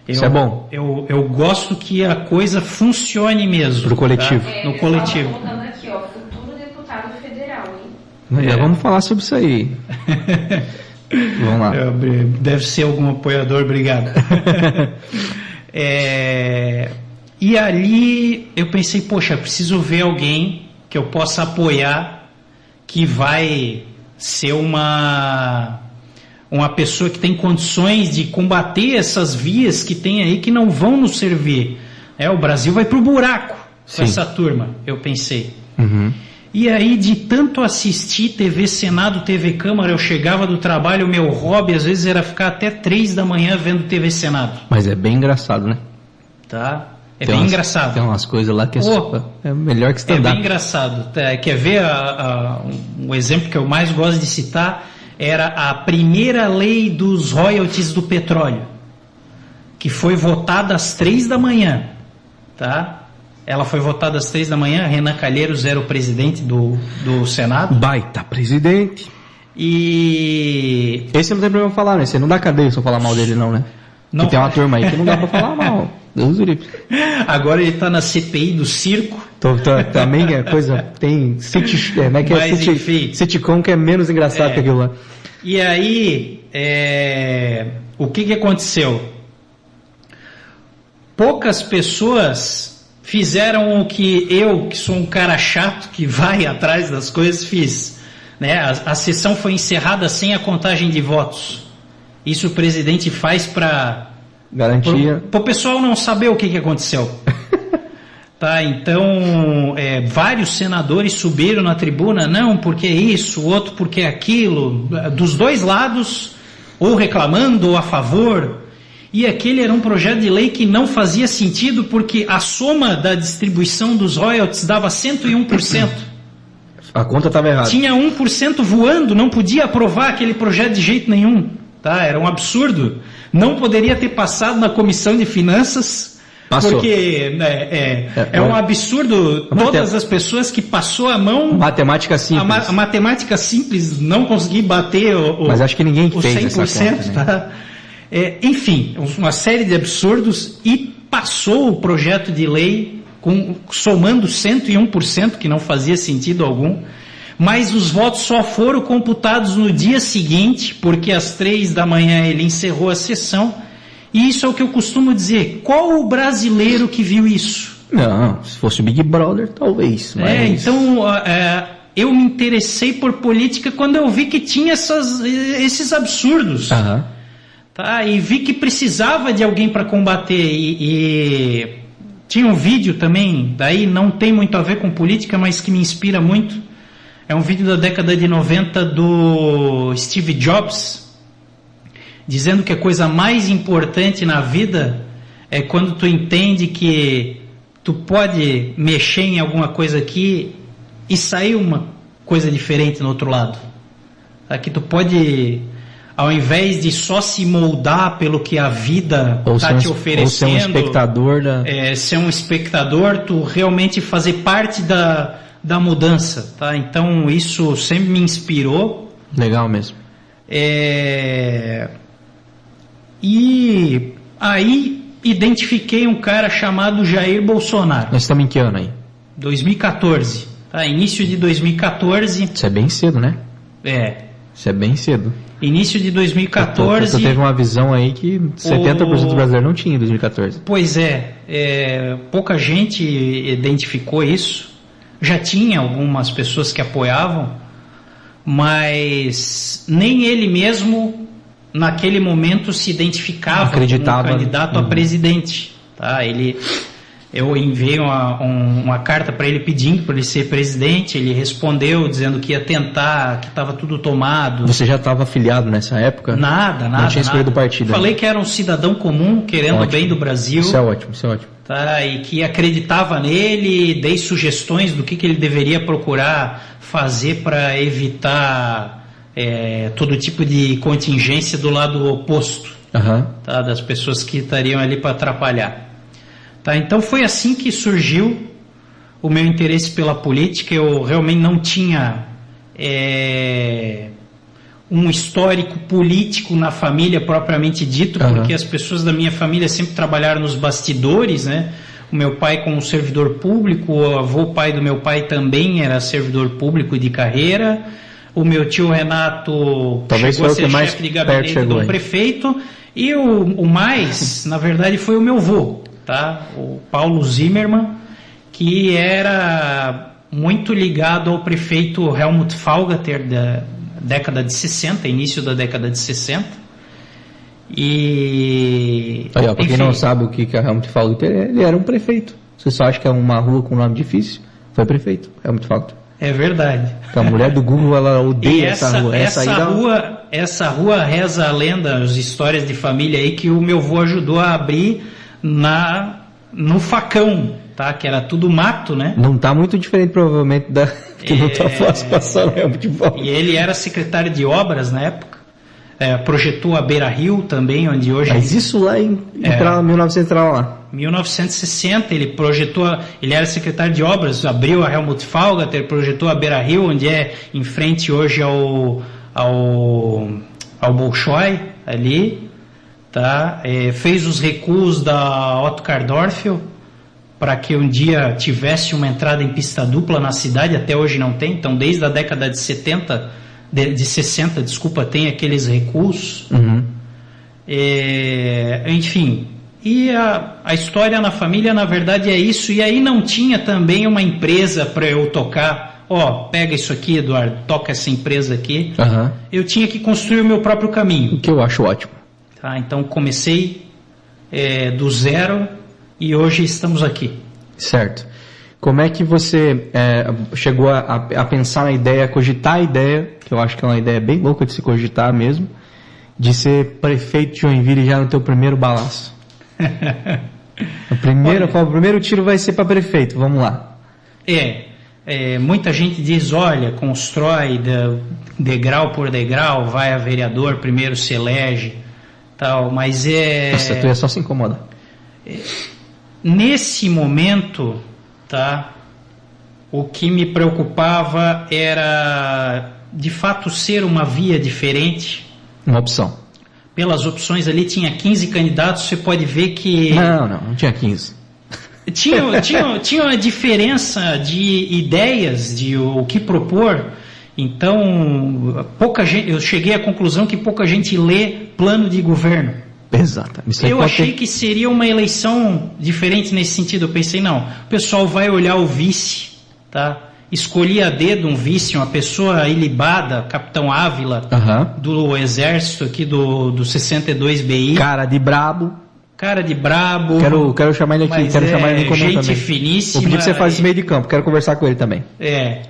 Eu, Isso é bom. Eu, eu gosto que a coisa funcione mesmo. Pro coletivo. Tá? É, no coletivo. Aqui, ó, futuro deputado federal, hein? Já é. vamos falar sobre isso aí. vamos lá. Deve ser algum apoiador, obrigado. é, e ali eu pensei, poxa, preciso ver alguém que eu possa apoiar que vai ser uma uma pessoa que tem condições de combater essas vias que tem aí que não vão nos servir. É, o Brasil vai para o buraco Sim. com essa turma, eu pensei. Uhum. E aí, de tanto assistir TV Senado, TV Câmara, eu chegava do trabalho, o meu hobby às vezes era ficar até três da manhã vendo TV Senado. Mas é bem engraçado, né? Tá? É Tem bem umas- engraçado. Tem umas coisas lá que é, Pô. é melhor que É stand-up. bem engraçado. É, Quer ver a- a- um exemplo que eu mais gosto de citar? Era a primeira lei dos royalties do petróleo, que foi votada às três da manhã. Tá? Ela foi votada às três da manhã, Renan Calheiros era o presidente do, do Senado. Baita presidente. E Esse não tem problema falar, né? Você não dá cadeia se eu falar mal dele, não, né? Não. Tem uma turma aí que não dá pra falar mal. Deus agora ele está na CPI do circo. Tô, tô- também é coisa. Tem. City, é, como é que é? Mas, City- enfim. Sitcom que é menos engraçado É. que aquilo lá. E aí, é, o que, que aconteceu? Poucas pessoas fizeram o que eu, que sou um cara chato, que vai atrás das coisas, fiz. Né? A, a sessão foi encerrada sem a contagem de votos. Isso o presidente faz para Garantia. para o pessoal não saber o que, que aconteceu. tá, então, é, vários senadores subiram na tribuna, não, porque isso, o outro porque aquilo, dos dois lados, ou reclamando ou a favor. E aquele era um projeto de lei que não fazia sentido porque a soma da distribuição dos royalties dava 101%. A conta tava errada. Tinha 1% voando, não podia aprovar aquele projeto de jeito nenhum. Tá? Era um absurdo. Não poderia ter passado na comissão de finanças. Passou. Porque né, é, É, é um absurdo todas as pessoas que passou a mão, Matemática a, simples. ma- a matemática simples, não conseguir bater o, o, Mas acho que ninguém o fez essa 100%. conta, né? tá? É, enfim, uma série de absurdos e passou o projeto de lei com, somando 101%, que não fazia sentido algum. Mas os votos só foram computados no dia seguinte, porque às três da manhã ele encerrou a sessão. E isso é o que eu costumo dizer. Qual o brasileiro que viu isso? Não, se fosse o Big Brother, talvez. Mas... É, então é, eu me interessei por política quando eu vi que tinha essas, esses absurdos. Aham. Tá? E vi que precisava de alguém para combater. E, e tinha um vídeo também, daí não tem muito a ver com política, mas que me inspira muito. É um vídeo da década de 90 do Steve Jobs, dizendo que a coisa mais importante na vida é quando tu entende que tu pode mexer em alguma coisa aqui e sair uma coisa diferente no outro lado. Tá? Que tu pode, ao invés de só se moldar pelo que a vida está te ou ser oferecendo, um espectador da. é, ser um espectador, tu realmente fazer parte da, da mudança. Tá? Então isso sempre me inspirou. Legal mesmo. É, E aí identifiquei um cara chamado Jair Bolsonaro, Nós estamos em que ano aí? 2014. Tá? Início de 2014. Isso é bem cedo, né? É. Isso é bem cedo. Início de Tu 2014. teve uma visão aí que 70% do brasileiro não tinha em 2014. Pois é, é, pouca gente identificou isso. Já tinha algumas pessoas que apoiavam, mas nem ele mesmo naquele momento se identificava Acreditava, como um candidato né? a presidente. Tá? Ele, eu enviei uma, um- uma carta para ele pedindo para ele ser presidente. Ele respondeu dizendo que ia tentar, que estava tudo tomado. Você já estava afiliado nessa época? Nada, nada. Não tinha escolhido o partido. Falei que era um cidadão comum, querendo o Ótimo. bem do Brasil Isso é ótimo, isso é ótimo. tá? e que acreditava nele, dei sugestões do que, que ele deveria procurar fazer para evitar é, todo tipo de contingência do lado oposto Aham. tá? das pessoas que estariam ali para atrapalhar. Tá? Então foi assim que surgiu o meu interesse pela política. Eu realmente não tinha é, um histórico político na família propriamente dito, Aham. porque as pessoas da minha família sempre trabalharam nos bastidores, né? O meu pai como servidor público, o avô pai do meu pai também era servidor público de carreira. O meu tio Renato Talvez chegou a ser chefe de gabinete do prefeito. E o, o mais, na verdade, foi o meu avô, tá? O Paulo Zimmermann, que era muito ligado ao prefeito Helmut Falgater da década de 60, início da década de 60. E. Aí, ó, pra quem não sabe o que, que a Helmut Falter é, ele era um prefeito. Você só acha que é uma rua com nome difícil? Foi prefeito, Helmut Falter. É verdade. A mulher do Google, ela odeia essa, essa, rua. Essa, essa, rua, essa rua reza a lenda, as histórias de família aí que o meu avô ajudou a abrir na no facão, tá? Que era tudo mato, né? Não tá muito diferente provavelmente da que não tá É. fácil passar no de volta. E ele era secretário de obras na época. É, projetou a Beira Rio também, onde hoje Mas isso lá em É. entrar 1900 entrar lá. 1960 ele projetou, a- ele era secretário de obras, abriu a Helmut Falgater, projetou a Beira Rio, onde é em frente hoje ao ao, ao Bolshoi ali, tá? É, fez os recuos da Otto Kardorfel para que um dia tivesse uma entrada em pista dupla na cidade, até hoje não tem. Então, desde a década de 70, de, de 60, desculpa, tem aqueles recuos. Uhum. É, enfim, e a, a história na família, na verdade, é isso. E aí não tinha também uma empresa para eu tocar. Ó, pega isso aqui, Eduardo, toca essa empresa aqui. Aham. Eu tinha que construir o meu próprio caminho. O que eu acho ótimo. Tá? Então comecei é, do zero e hoje estamos aqui. Certo. Como é que você é, chegou a, a- pensar na ideia, a cogitar a ideia, que eu acho que é uma ideia bem louca de se cogitar mesmo, de ser prefeito de Joinville já no teu primeiro balaço? o, primeiro, Olha- o primeiro tiro vai ser para prefeito, vamos lá. É, é, muita gente diz, olha, constrói de- degrau por degrau, vai a vereador, primeiro se elege, tal, mas é... Nossa, tu ia só se incomodar. Nesse momento, tá? O que me preocupava era de fato ser uma via diferente. Uma opção. Pelas opções ali tinha 15 candidatos, você pode ver que Não, não, não tinha 15. tinha, tinha, tinha uma diferença de ideias, de o que propor. Então, pouca gente, eu cheguei à conclusão que pouca gente lê plano de governo. Exato. Eu achei ter- que seria uma eleição diferente nesse sentido. Eu pensei, não, o pessoal vai olhar o vice, tá? Escolhi a dedo um vice, uma pessoa ilibada, Capitão Ávila, Aham. do exército aqui do, do 62 BI. Cara de brabo. Cara de brabo. Quero, quero chamar ele aqui, quero é chamar ele no comando gente também. finíssima. Vou pedir que você faça esse meio de campo, quero conversar com ele também. É.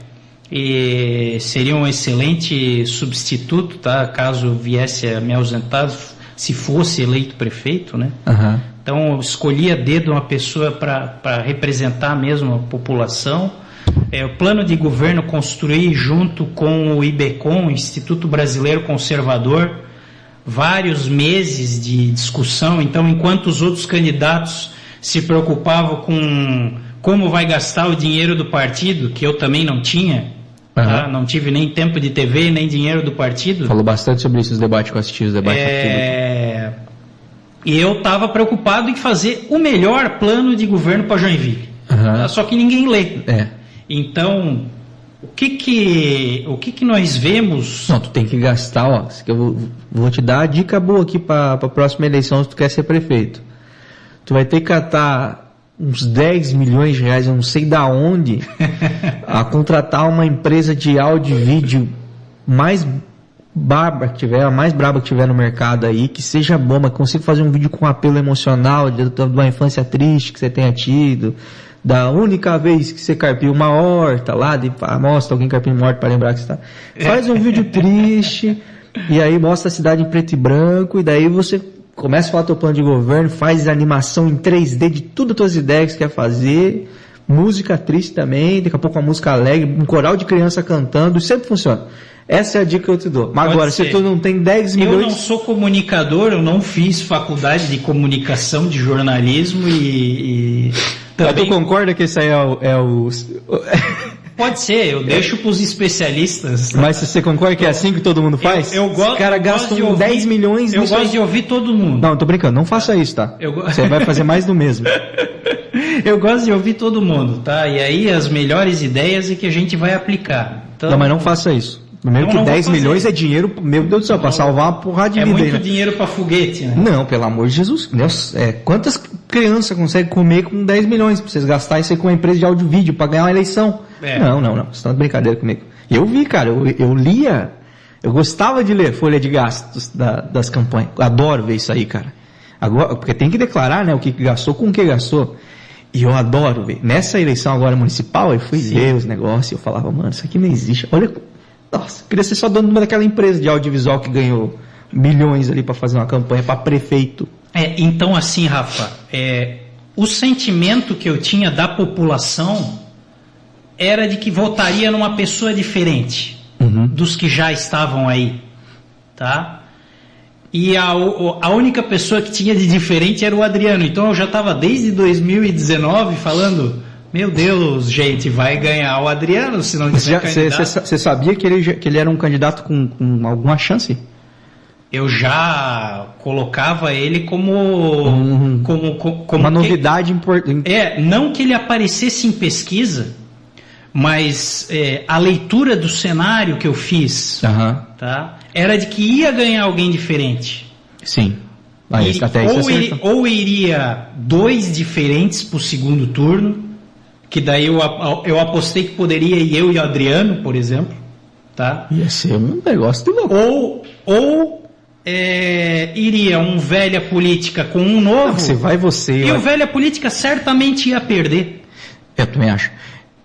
E seria um excelente substituto, tá? Caso viesse a me ausentar, se fosse eleito prefeito, né? Aham. Então eu escolhi a dedo uma pessoa para representar mesmo a população. É, o plano de governo construí junto com o IBECOM, Instituto Brasileiro Conservador, vários meses de discussão. Então, enquanto os outros candidatos se preocupavam com como vai gastar o dinheiro do partido, que eu também não tinha, tá? Aham. não tive nem tempo de TV, nem dinheiro do partido. Falou bastante sobre isso, os debates que eu assisti, os debates. É, E eu estava preocupado em fazer o melhor plano de governo para Joinville. Tá? Só que ninguém lê. É. Então, o que que, o que, que nós vemos? Não, tu tem que gastar, ó. Eu vou, vou te dar a dica boa aqui para a próxima eleição se tu quer ser prefeito. Tu vai ter que catar uns 10 milhões de reais, eu não sei da onde, a contratar uma empresa de áudio e vídeo mais braba que tiver, a mais braba que tiver no mercado aí, que seja bom, mas consiga fazer um vídeo com apelo emocional de, de uma infância triste que você tenha tido, da única vez que você carpiu uma horta lá, de, mostra alguém carpindo uma horta para lembrar que você tá. Faz um vídeo triste, e aí mostra a cidade em preto e branco, e daí você começa a falar teu plano de governo, faz animação em 3D de tudo as tuas ideias que você quer fazer, música triste também, daqui a pouco uma música alegre, um coral de criança cantando, sempre funciona. Essa é a dica que eu te dou. Mas Pode agora, se ser. tu não tem 10 Eu milhões. não sou comunicador, eu não fiz faculdade de comunicação, de jornalismo e, e Mas tu também concorda que esse aí é o. É o... pode ser. Eu deixo para os especialistas. Mas você concorda que é assim que todo mundo faz? Eu, eu gosto. Os caras gastam de ouvir- 10 milhões Eu gosto aí. de ouvir todo mundo. Não, tô brincando, não faça isso, tá? Eu go- Você vai fazer mais do mesmo. Eu gosto de ouvir todo mundo, tá? E aí as melhores ideias é que a gente vai aplicar. Então, Não, mas não faça isso. Primeiro Não, que não vou 10 fazer. milhões é dinheiro, meu Deus do céu, pra salvar uma porrada de é vida aí, muito né? dinheiro para foguete, né? Não, pelo amor de Jesus. Deus, é, quantas crianças conseguem comer com 10 milhões pra vocês gastarem isso aí com uma empresa de áudio e vídeo pra ganhar uma eleição? É. Não, não, não. Vocês estão de brincadeira comigo. Eu vi, cara, eu, eu lia, eu gostava de ler folha de gastos da- das campanhas. Adoro ver isso aí, cara. Agora, porque tem que declarar, né, o que gastou com o que gastou. E eu adoro ver. Nessa eleição agora municipal, eu fui Sim. ver os negócios eu falava, mano, isso aqui não existe. Olha, nossa, queria ser só dono de uma daquela empresa de audiovisual que ganhou milhões ali para fazer uma campanha para prefeito. É, então assim, Rafa, é, o sentimento que eu tinha da população era de que votaria numa pessoa diferente uhum. dos que já estavam aí, tá? E a, a única pessoa que tinha de diferente era o Adriano. Então eu já estava desde 2019 falando, meu Deus, gente, vai ganhar o Adriano se não tiver Você sabia que ele, que ele era um candidato com, com alguma chance? eu já colocava ele como, uhum. como, como, como, uma novidade importante. É, não que ele aparecesse em pesquisa, mas é, a leitura do cenário que eu fiz, uhum. tá, era de que ia ganhar alguém diferente. Sim. Ah, e, até ou, ir, ou iria dois diferentes para o segundo turno, que daí eu, eu apostei que poderia ir eu e o Adriano, por exemplo. Tá? Ia ser um negócio de louco. Ou, ou é, iria um velha política com um novo. Não, você vai você. E o velha política certamente ia perder. Eu também acho.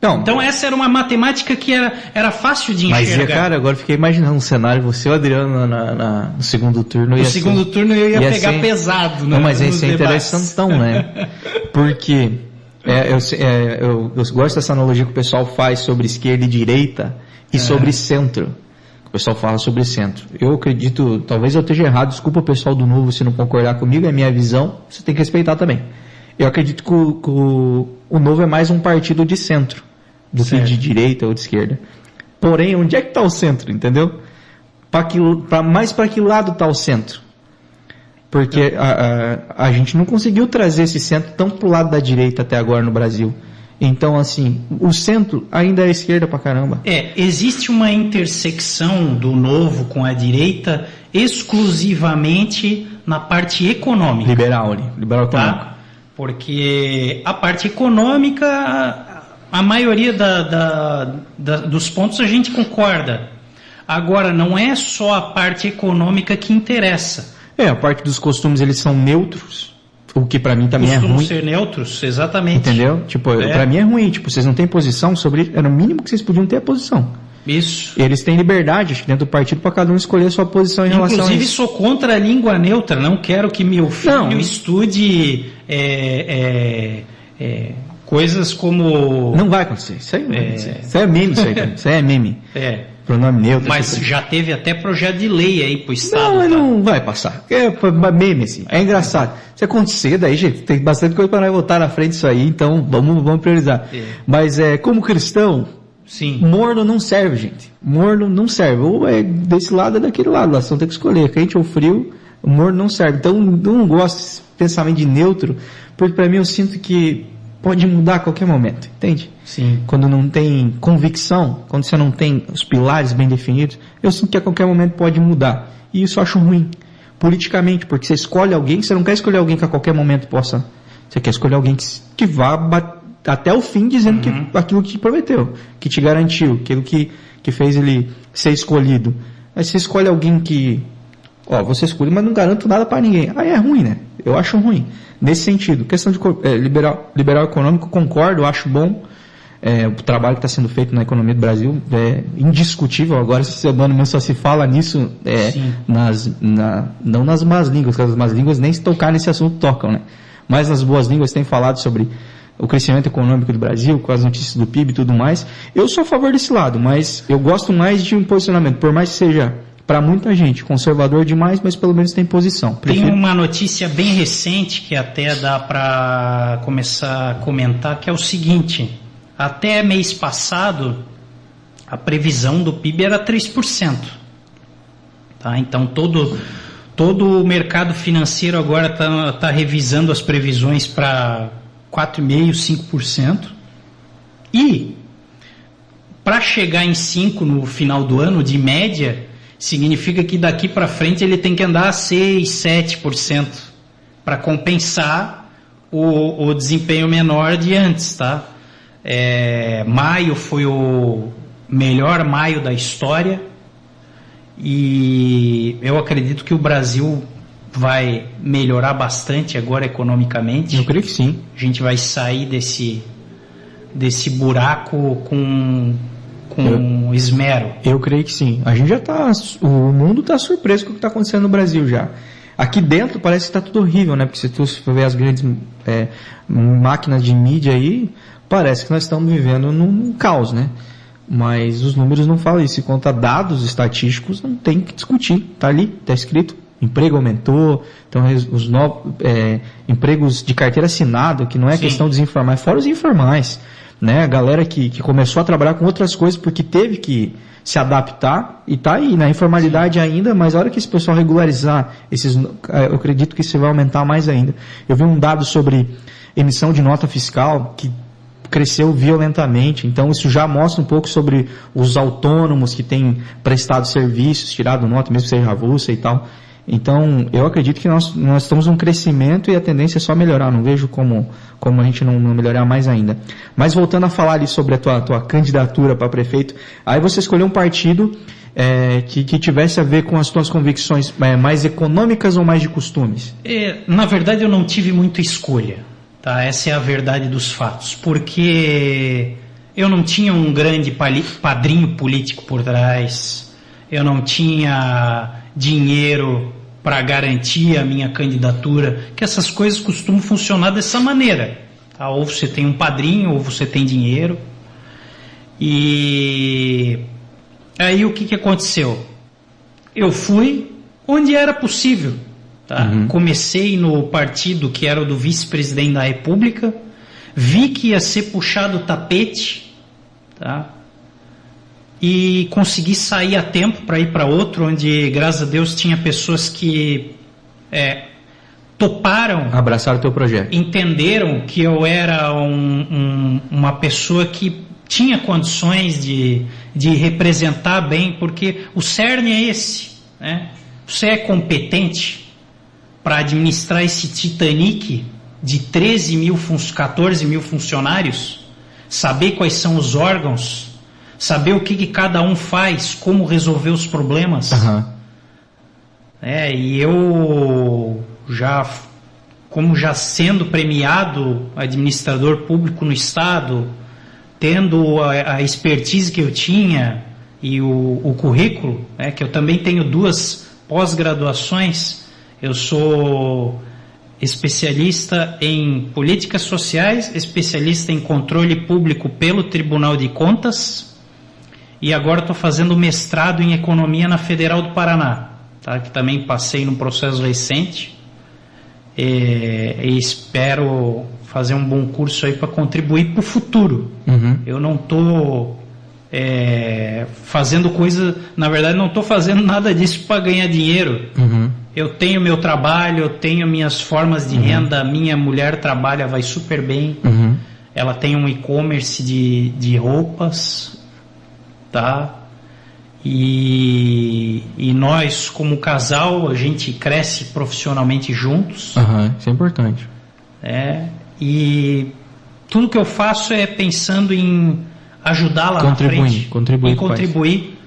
Não, então essa era uma matemática que era, era fácil de enxergar. Mas, cara, agora fiquei imaginando um cenário, você e o Adriano na, na, no segundo turno. No segundo ser, turno eu ia, ia pegar ser, pesado, né? Não, mas esse é interessantão, né? Porque é, eu, é, eu, eu, gosto dessa analogia que o pessoal faz sobre esquerda e direita e é. sobre centro pessoal fala sobre centro. Eu acredito, talvez eu esteja errado, desculpa o pessoal do Novo se não concordar comigo, é minha visão, você tem que respeitar também. Eu acredito que o, que o, o Novo é mais um partido de centro do certo. que de direita ou de esquerda. Porém, onde é que está o centro, entendeu? Pra que, pra, mais para que lado está o centro? Porque a, a, a gente não conseguiu trazer esse centro tão para o lado da direita até agora no Brasil. Então, assim, o centro ainda é esquerda pra caramba. É, existe uma intersecção do novo com a direita exclusivamente na parte econômica. Liberal, liberal tá? econômico. Tá? Porque a parte econômica, a maioria da, da, da, dos pontos a gente concorda. Agora, não é só a parte econômica que interessa. É, a parte dos costumes eles são neutros. O que para mim também é Costumam é ruim. ser neutros, exatamente. Entendeu? Tipo, é. para mim é ruim. Tipo, vocês não têm posição sobre. Era o mínimo que vocês podiam ter a posição. Isso. Eles têm liberdade, acho que dentro do partido, para cada um escolher a sua posição em Inclusive, relação a isso. Inclusive, sou contra a língua neutra. Não quero que meu filho não. estude é, é, é, coisas como. Não vai acontecer. Isso aí não vai é. acontecer. Isso é meme, isso aí. Isso aí é meme. É. Pronome neutro. Mas já teve até projeto de lei aí pro Estado. Não, tá? não vai passar. É meme, assim. É engraçado. Se acontecer, daí, gente, tem bastante coisa para nós votar na frente disso aí, então vamos, vamos priorizar. É. Mas é, como cristão, Sim. morno não serve, gente. Morno não serve. Ou é desse lado ou é daquele lado. Lá só tem que escolher. Quente ou frio, morno não serve. Então, não gosto desse pensamento de neutro, porque para mim eu sinto que pode mudar a qualquer momento, entende? Sim. Quando não tem convicção, quando você não tem os pilares bem definidos, eu sinto que a qualquer momento pode mudar. E isso eu acho ruim, politicamente, porque você escolhe alguém, você não quer escolher alguém que a qualquer momento possa. Você quer escolher alguém que, que vá até o fim dizendo uhum. que aquilo que te prometeu, que te garantiu, aquilo que, que fez ele ser escolhido. Aí você escolhe alguém que, ó, você escolhe, mas não garanto nada para ninguém. Aí é ruim, né? Eu acho ruim. Nesse sentido, questão de é, liberal, liberal econômico, concordo, acho bom. É, o trabalho que está sendo feito na economia do Brasil é indiscutível. Agora, essa semana mesmo só se fala nisso, é, nas, na, não nas más línguas, porque as más línguas nem se tocar nesse assunto tocam, né? Mas nas boas línguas tem falado sobre o crescimento econômico do Brasil, com as notícias do PIB e tudo mais. Eu sou a favor desse lado, mas eu gosto mais de um posicionamento, por mais que seja para muita gente, conservador demais, mas pelo menos tem posição. Prefiro... Tem uma notícia bem recente que até dá para começar a comentar, que é o seguinte: até mês passado, a previsão do PIB era 3%. Tá? Então todo, todo o mercado financeiro agora está tá revisando as previsões para 4,5%, 5%. E para chegar em 5% no final do ano, de média, significa que daqui para frente ele tem que andar a 6, 7% para compensar o, o, desempenho menor de antes, tá? É, maio foi o melhor maio da história e eu acredito que o Brasil vai melhorar bastante agora economicamente. Eu creio que sim. A gente vai sair desse, desse buraco com, com eu, esmero. Eu creio que sim. A gente já está. O mundo está surpreso com o que está acontecendo no Brasil já. Aqui dentro parece que está tudo horrível, né? Porque se tu for ver as grandes é, máquinas de mídia aí, parece que nós estamos vivendo num, num caos, né? Mas os números não falam isso. Se conta dados estatísticos, não tem que discutir. Está ali, está escrito emprego aumentou, então os novos é, empregos de carteira assinada, que não é Sim. questão de desinformar, é fora os informais, né? A galera que, que começou a trabalhar com outras coisas porque teve que se adaptar e tá aí na informalidade ainda, mas a hora que esse pessoal regularizar esses, é, eu acredito que isso vai aumentar mais ainda. Eu vi um dado sobre emissão de nota fiscal que cresceu violentamente. Então isso já mostra um pouco sobre os autônomos que têm prestado serviços, tirado nota, mesmo que seja avulsa e tal. Então, eu acredito que nós, nós estamos num crescimento e a tendência é só melhorar. Não vejo como, como a gente não, não melhorar mais ainda. Mas voltando a falar ali sobre a tua, tua candidatura para prefeito, aí você escolheu um partido é, que, que, tivesse a ver com as tuas convicções é, mais econômicas ou mais de costumes? É, na verdade, eu não tive muita escolha. Tá? Essa é a verdade dos fatos. Porque eu não tinha um grande padrinho político por trás. Eu não tinha dinheiro para garantir a minha candidatura, que essas coisas costumam funcionar dessa maneira. Tá? Ou você tem um padrinho, ou você tem dinheiro. E aí o que, que aconteceu? Eu fui onde era possível. Tá? Uhum. Comecei no partido que era o do vice-presidente da República, vi que ia ser puxado o tapete, tá? E consegui sair a tempo para ir para outro, onde, graças a Deus, tinha pessoas que é, toparam. Abraçaram o teu projeto. Entenderam que eu era um, um, uma pessoa que tinha condições de, de representar bem, porque o cerne é esse. Né? Você é competente para administrar esse Titanic de 13 mil, 14 mil funcionários, saber quais são os órgãos saber o que, que cada um faz, como resolver os problemas. Uhum. É, e eu já, como já sendo premiado administrador público no Estado, tendo a, a expertise que eu tinha e o, o currículo, é, que eu também tenho duas pós-graduações, eu sou especialista em políticas sociais, especialista em controle público pelo Tribunal de Contas e agora estou fazendo mestrado em economia na Federal do Paraná, tá? que também passei num processo recente e, e espero fazer um bom curso aí para contribuir para o futuro. Uhum. Eu não estou é, fazendo coisa, na verdade não estou fazendo nada disso para ganhar dinheiro. Uhum. Eu tenho meu trabalho, eu tenho minhas formas de uhum. renda, minha mulher trabalha, vai super bem. Uhum. Ela tem um e-commerce de, de roupas, tá? E, e nós, como casal, a gente cresce profissionalmente juntos. Uhum, isso é importante. É, e tudo que eu faço é pensando em contribuir, na frente. Contribuir. E contribuir.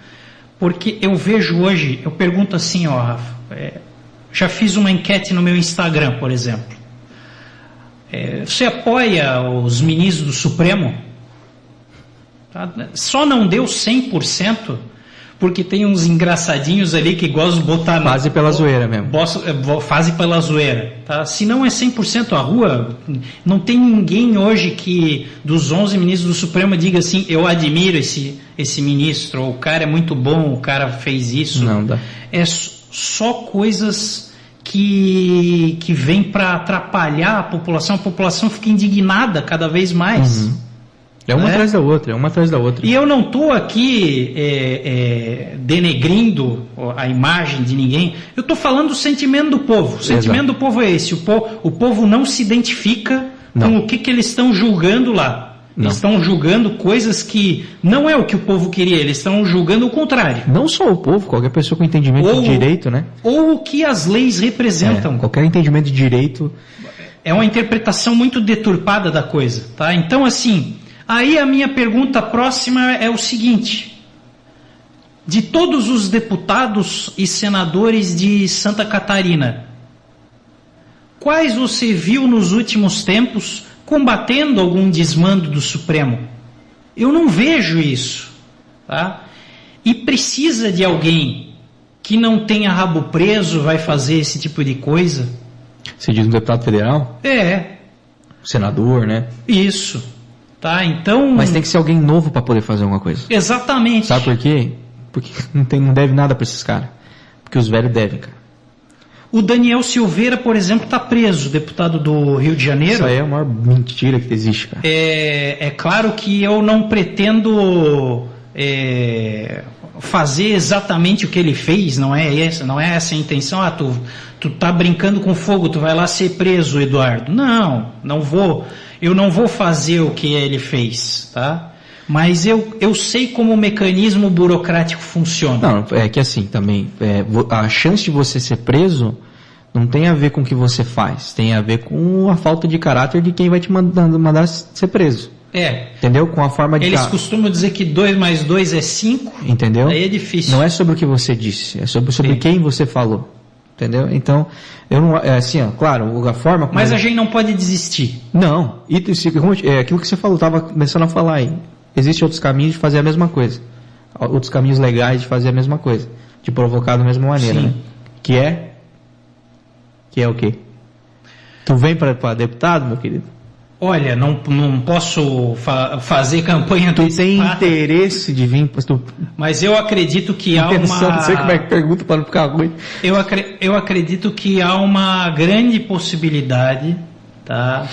Porque eu vejo hoje, eu pergunto assim, ó, Rafa, é, já fiz uma enquete no meu Instagram, por exemplo. É, você apoia os ministros do Supremo? Tá? Só não deu 100% porque tem uns engraçadinhos ali que gostam de botar... Fase pela zoeira mesmo. É, fase pela zoeira. Tá? Se não é 100% a rua, não tem ninguém hoje que, dos 11 ministros do Supremo, diga assim, eu admiro esse, esse ministro, ou o cara é muito bom, o cara fez isso. Não dá. É só coisas que, que vêm para atrapalhar a população. A população fica indignada cada vez mais. Uhum. É uma né? atrás da outra, é uma atrás da outra. E eu não estou aqui é, é, denegrindo a imagem de ninguém, eu estou falando do sentimento do povo. O sentimento Exato. do povo é esse: o, po o povo não se identifica não. com o que, que eles estão julgando lá. Não. Eles estão julgando coisas que não é o que o povo queria, eles estão julgando o contrário. Não só o povo, qualquer pessoa com entendimento ou, de direito, né? Ou o que as leis representam. É, qualquer entendimento de direito. É uma interpretação muito deturpada da coisa, tá? Então, assim, Aí a minha pergunta próxima é o seguinte: de todos os deputados e senadores de Santa Catarina, quais você viu nos últimos tempos combatendo algum desmando do Supremo? Eu não vejo isso. Tá? E precisa de alguém que não tenha rabo preso, vai fazer esse tipo de coisa? Você diz um deputado federal? É, Senador, né? isso. Tá? Então. Mas tem que ser alguém novo para poder fazer alguma coisa. Exatamente. Sabe por quê? Porque não, tem, não deve nada para esses caras. Porque os velhos devem, cara. O Daniel Silveira, por exemplo, está preso, deputado do Rio de Janeiro. Isso aí é a maior mentira que existe, cara. É, é claro que eu não pretendo é, fazer exatamente o que ele fez, não é essa, não é essa a intenção. Ah, tu, tu tá brincando com fogo, tu vai lá ser preso, Eduardo. Não, não vou. Eu não vou fazer o que ele fez, tá? Mas eu, eu sei como o mecanismo burocrático funciona. Não, é que assim também, é, a chance de você ser preso não tem a ver com o que você faz, tem a ver com a falta de caráter de quem vai te mandar ser preso. É, Entendeu? Com a forma de. eles costumam dizer que 2 mais 2 é 5, Entendeu? aí é difícil. Não é sobre o que você disse, é sobre, sobre Sim. quem você falou. Entendeu? Então, eu não. É assim, ó, claro, a forma. Mas a gente não pode desistir. Não, e, é aquilo que você falou, estava começando a falar aí. Existem outros caminhos de fazer a mesma coisa. Outros caminhos legais de fazer a mesma coisa. De provocar da mesma maneira, Sim. né? Que é. Que é o quê? Tu vem para deputado, meu querido? Olha, não, não posso fa- fazer campanha Tu desse tem fato, interesse de vir. Tu, mas eu acredito que há pensando, não sei como é uma que pergunta para não ficar ruim. eu, acre- eu acredito que há uma grande possibilidade, tá?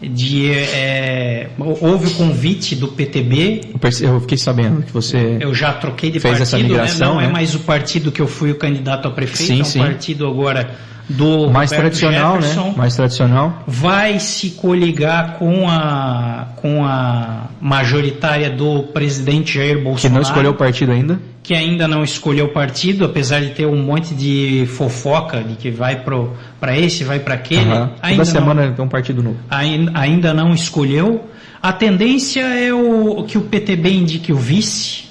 De é, houve o convite do PTB. Eu, perce- eu fiquei sabendo que você. Eu já troquei de Fez essa partido, né? migração, Não é né? mais o partido que eu fui o candidato a prefeito, Sim, é um sim. partido agora do mais Roberto tradicional, Jefferson. né? Mais tradicional. vai se coligar com a, com a majoritária do presidente Jair Que Bolsonaro, não escolheu o partido ainda. que ainda não escolheu o partido, apesar de ter um monte de fofoca de que vai para esse, vai para aquele. Ainda, Toda semana tem um partido novo. não, ain- ainda não escolheu. A tendência é o, que o PTB indique o vice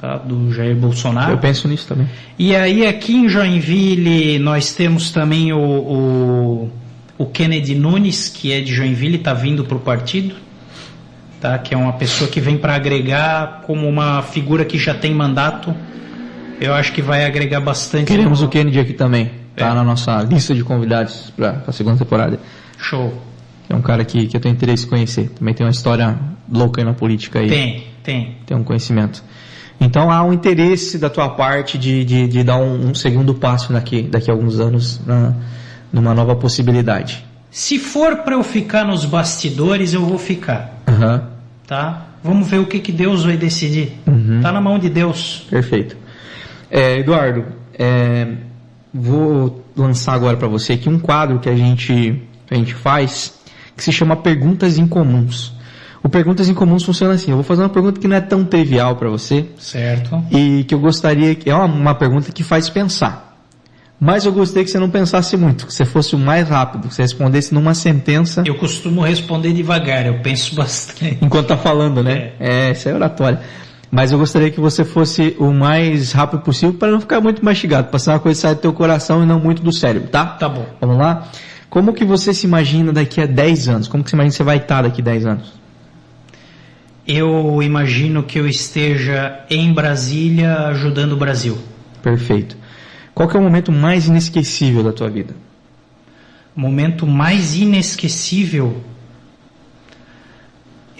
tá, do Jair Bolsonaro. Eu penso nisso também. E aí aqui em Joinville nós temos também o, o, o Kennedy Nunes, que é de Joinville, está vindo para o partido, tá? que é uma pessoa que vem para agregar como uma figura que já tem mandato. Eu acho que vai agregar bastante. Queremos o Kennedy aqui também. Tá É. na nossa lista de convidados para a segunda temporada. Show. É um cara que, que eu tenho interesse em conhecer. Também tem uma história louca aí na política aí. Tem, tem. Tem um conhecimento. Então há um interesse da tua parte de, de, de dar um, um segundo passo daqui, daqui a alguns anos na, numa nova possibilidade. Se for para eu ficar nos bastidores, eu vou ficar, Aham. tá? Vamos ver o que, que Deus vai decidir. Uhum. Tá na mão de Deus. Perfeito. É, Eduardo, é, vou lançar agora para você aqui um quadro que a gente, que a gente faz que se chama Perguntas Incomuns. O Perguntas Incomuns funciona assim: eu vou fazer uma pergunta que não é tão trivial para você Certo? e que eu gostaria que é uma, uma pergunta que faz pensar. Mas eu gostaria que você não pensasse muito, que você fosse o mais rápido, que você respondesse numa sentença Eu costumo responder devagar, eu penso bastante. enquanto tá falando, né? É, isso é oratória. Mas eu gostaria que você fosse o mais rápido possível para não ficar muito mastigado, para ser uma coisa que sai do teu coração e não muito do cérebro, tá? Tá bom. Vamos lá? Como que você se imagina daqui a 10 anos? Como que você imagina que você vai estar daqui a 10 anos? Eu imagino que eu esteja em Brasília ajudando o Brasil. Perfeito. Qual é o momento mais inesquecível da tua vida? O momento mais inesquecível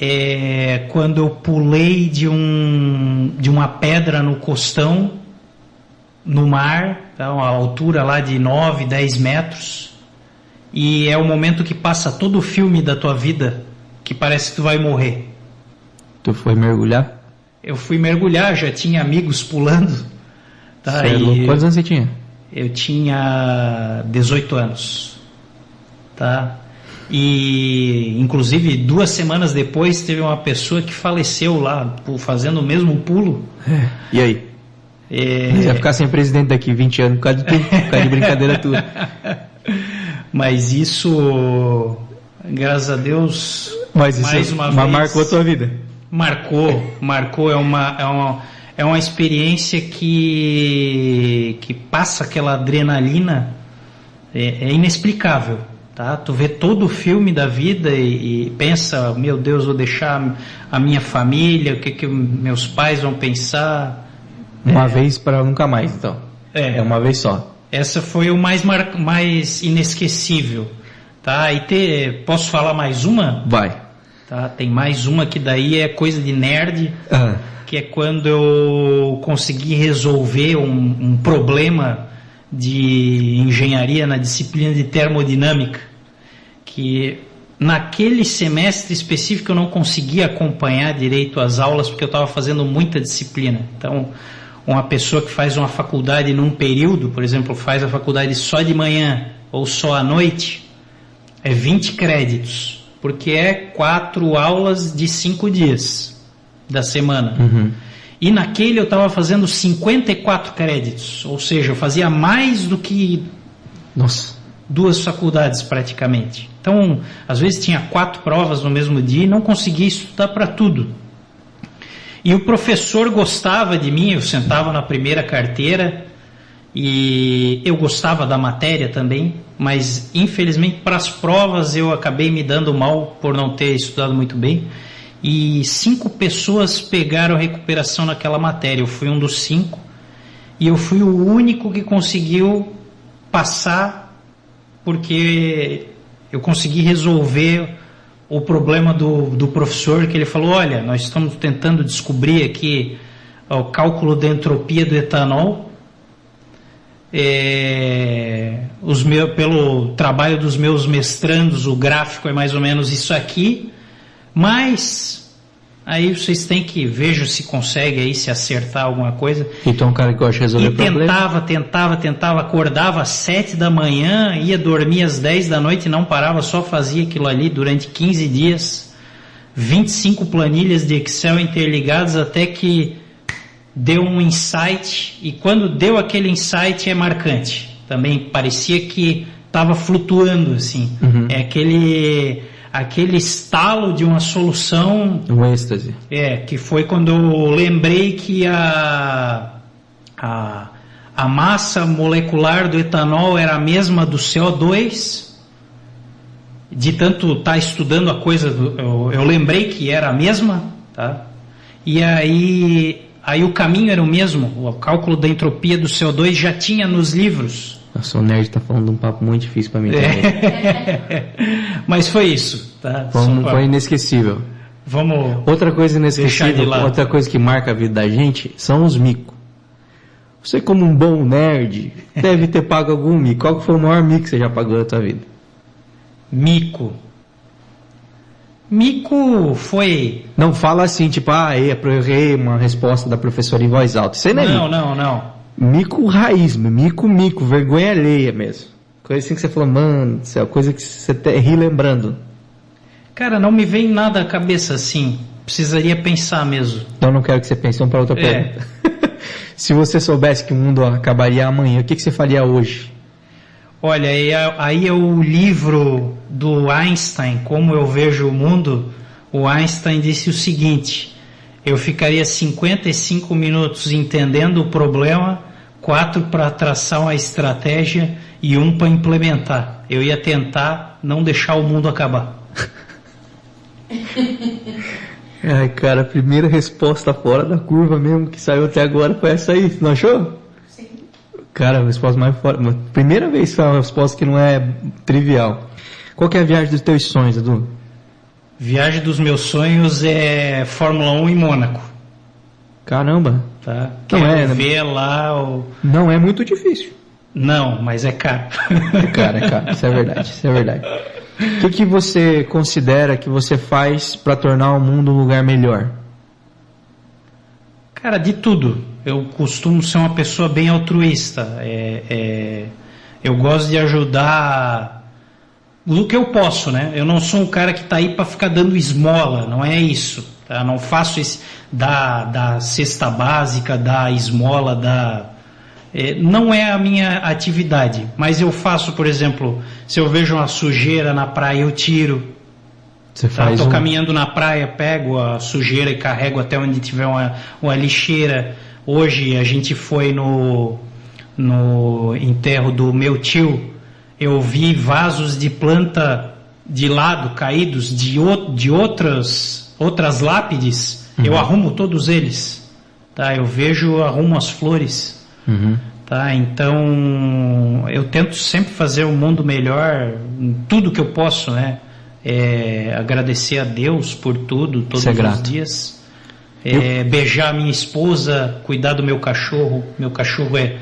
é quando eu pulei de, um, de uma pedra no costão, no mar, tá, uma altura lá de 9, 10 metros, e é o momento que passa todo o filme da tua vida, que parece que tu vai morrer. Tu foi mergulhar? Eu fui mergulhar, já tinha amigos pulando. Tá, é e? Quantos anos você tinha? eu tinha 18 anos. Tá? E inclusive duas semanas depois teve uma pessoa que faleceu lá, fazendo o mesmo pulo. E aí? É, Você vai ficar sem presidente daqui 20 anos por causa de, tu, por causa de brincadeira tua. mas isso, graças a Deus, Mas mais uma mas vez, marcou a tua vida. Marcou, marcou, é uma, é uma, é uma experiência que, que passa aquela adrenalina, é, é inexplicável. tá? Tu vê todo o filme da vida e, e pensa, meu Deus, vou deixar a minha família, o que que meus pais vão pensar. Uma vez para nunca mais, então. É. É uma vez só. Essa foi o mais mar... mais inesquecível, tá? E ter, posso falar mais uma? Vai. Tá? Tem mais uma que daí é coisa de nerd, que é quando eu consegui resolver um, um problema de engenharia na disciplina de termodinâmica, que naquele semestre específico eu não conseguia acompanhar direito as aulas porque eu estava fazendo muita disciplina. Então, uma pessoa que faz uma faculdade num período, por exemplo, faz a faculdade só de manhã ou só à noite, é 20 créditos, porque é quatro aulas de cinco dias da semana. uhum. E naquele eu estava fazendo 54 créditos, ou seja, eu fazia mais do que Nossa. duas faculdades praticamente. Então, às vezes tinha quatro provas no mesmo dia e não conseguia estudar para tudo. E o professor gostava de mim, eu sentava na primeira carteira e eu gostava da matéria também, mas infelizmente para as provas eu acabei me dando mal por não ter estudado muito bem. E cinco pessoas pegaram recuperação naquela matéria. Eu fui um dos cinco e eu fui o único que conseguiu passar porque eu consegui resolver o problema do, do professor que ele falou, olha, nós estamos tentando descobrir aqui o cálculo da entropia do etanol é, os meu, pelo trabalho dos meus mestrandos, o gráfico é mais ou menos isso aqui, mas aí vocês têm que vejo se consegue aí se acertar alguma coisa. Então um cara que gosta de resolver E problema. tentava, tentava, tentava, acordava às sete da manhã, ia dormir às 10 da noite e não parava, só fazia aquilo ali durante 15 dias, 25 planilhas de Excel interligadas até que deu um insight e quando deu aquele insight é marcante. Também parecia que estava flutuando assim. Uhum. É aquele aquele estalo de uma solução Um êxtase. é, que foi quando eu lembrei que a, a, a massa molecular do etanol era a mesma do CO2. De tanto estar estudando a coisa, eu, eu lembrei que era a mesma, tá? E aí, aí o caminho era o mesmo, o cálculo da entropia do CO2 já tinha nos livros. Nossa, o nerd tá falando um papo muito difícil pra mim também. Mas foi isso, tá? Só pra- foi inesquecível. Vamos. Outra coisa de inesquecível, outra coisa que marca a vida da gente são os micos. Você como um bom nerd, deve ter pago algum mico. Qual que foi o maior mico que você já pagou na tua vida? Mico. Mico foi. Não fala assim, tipo, ah, eu errei uma resposta da professora em voz alta. Aí não é Não, mico. não, não. Mico raiz, mico, mico, vergonha alheia mesmo. Coisa assim que você falou, mano, céu, coisa que você até ri lembrando. Cara, não me vem nada à cabeça assim. Precisaria pensar mesmo. Então não quero que você pense, vamos para outra É. pergunta. Se você soubesse que o mundo acabaria amanhã, o que, que você faria hoje? Olha, aí é, o livro do Einstein, Como Eu Vejo o Mundo. O Einstein disse o seguinte: eu ficaria 55 minutos entendendo o problema, quatro para traçar uma estratégia e um para implementar. Eu ia tentar não deixar o mundo acabar. Ai, cara, a primeira resposta fora da curva mesmo que saiu até agora foi essa aí, não achou? Cara, a resposta mais mas Primeira vez que uma resposta que não é trivial. Qual que é a viagem dos teus sonhos, Edu? Viagem dos meus sonhos é Fórmula 1 em Mônaco. Caramba, Tá? Não Quero é, né? ver lá o. não é muito difícil. Não, mas é caro. Cara, é cara, isso é verdade, isso é verdade. O que, que você considera que você faz para tornar o mundo um lugar melhor? Cara, de tudo. Eu costumo ser uma pessoa bem altruísta. É, é, eu gosto de ajudar o que eu posso, né? Eu não sou um cara que está aí para ficar dando esmola, não é isso. Tá? Não faço esse da, da cesta básica, da esmola, da. é, não é a minha atividade, mas eu faço, por exemplo, se eu vejo uma sujeira na praia, eu tiro. Você Tá, faz tô um... caminhando na praia, pego a sujeira e carrego até onde tiver uma, uma lixeira. Hoje a gente foi no, no enterro do meu tio. eu vi vasos de planta de lado caídos de, o, de outras, outras lápides, uhum. eu arrumo todos eles. Tá? Eu vejo, arrumo as flores. Uhum. Tá? Então, eu tento sempre fazer o mundo melhor em tudo que eu posso, né? É, agradecer a Deus por tudo, todos é os dias. É, beijar minha esposa, cuidar do meu cachorro. Meu cachorro é,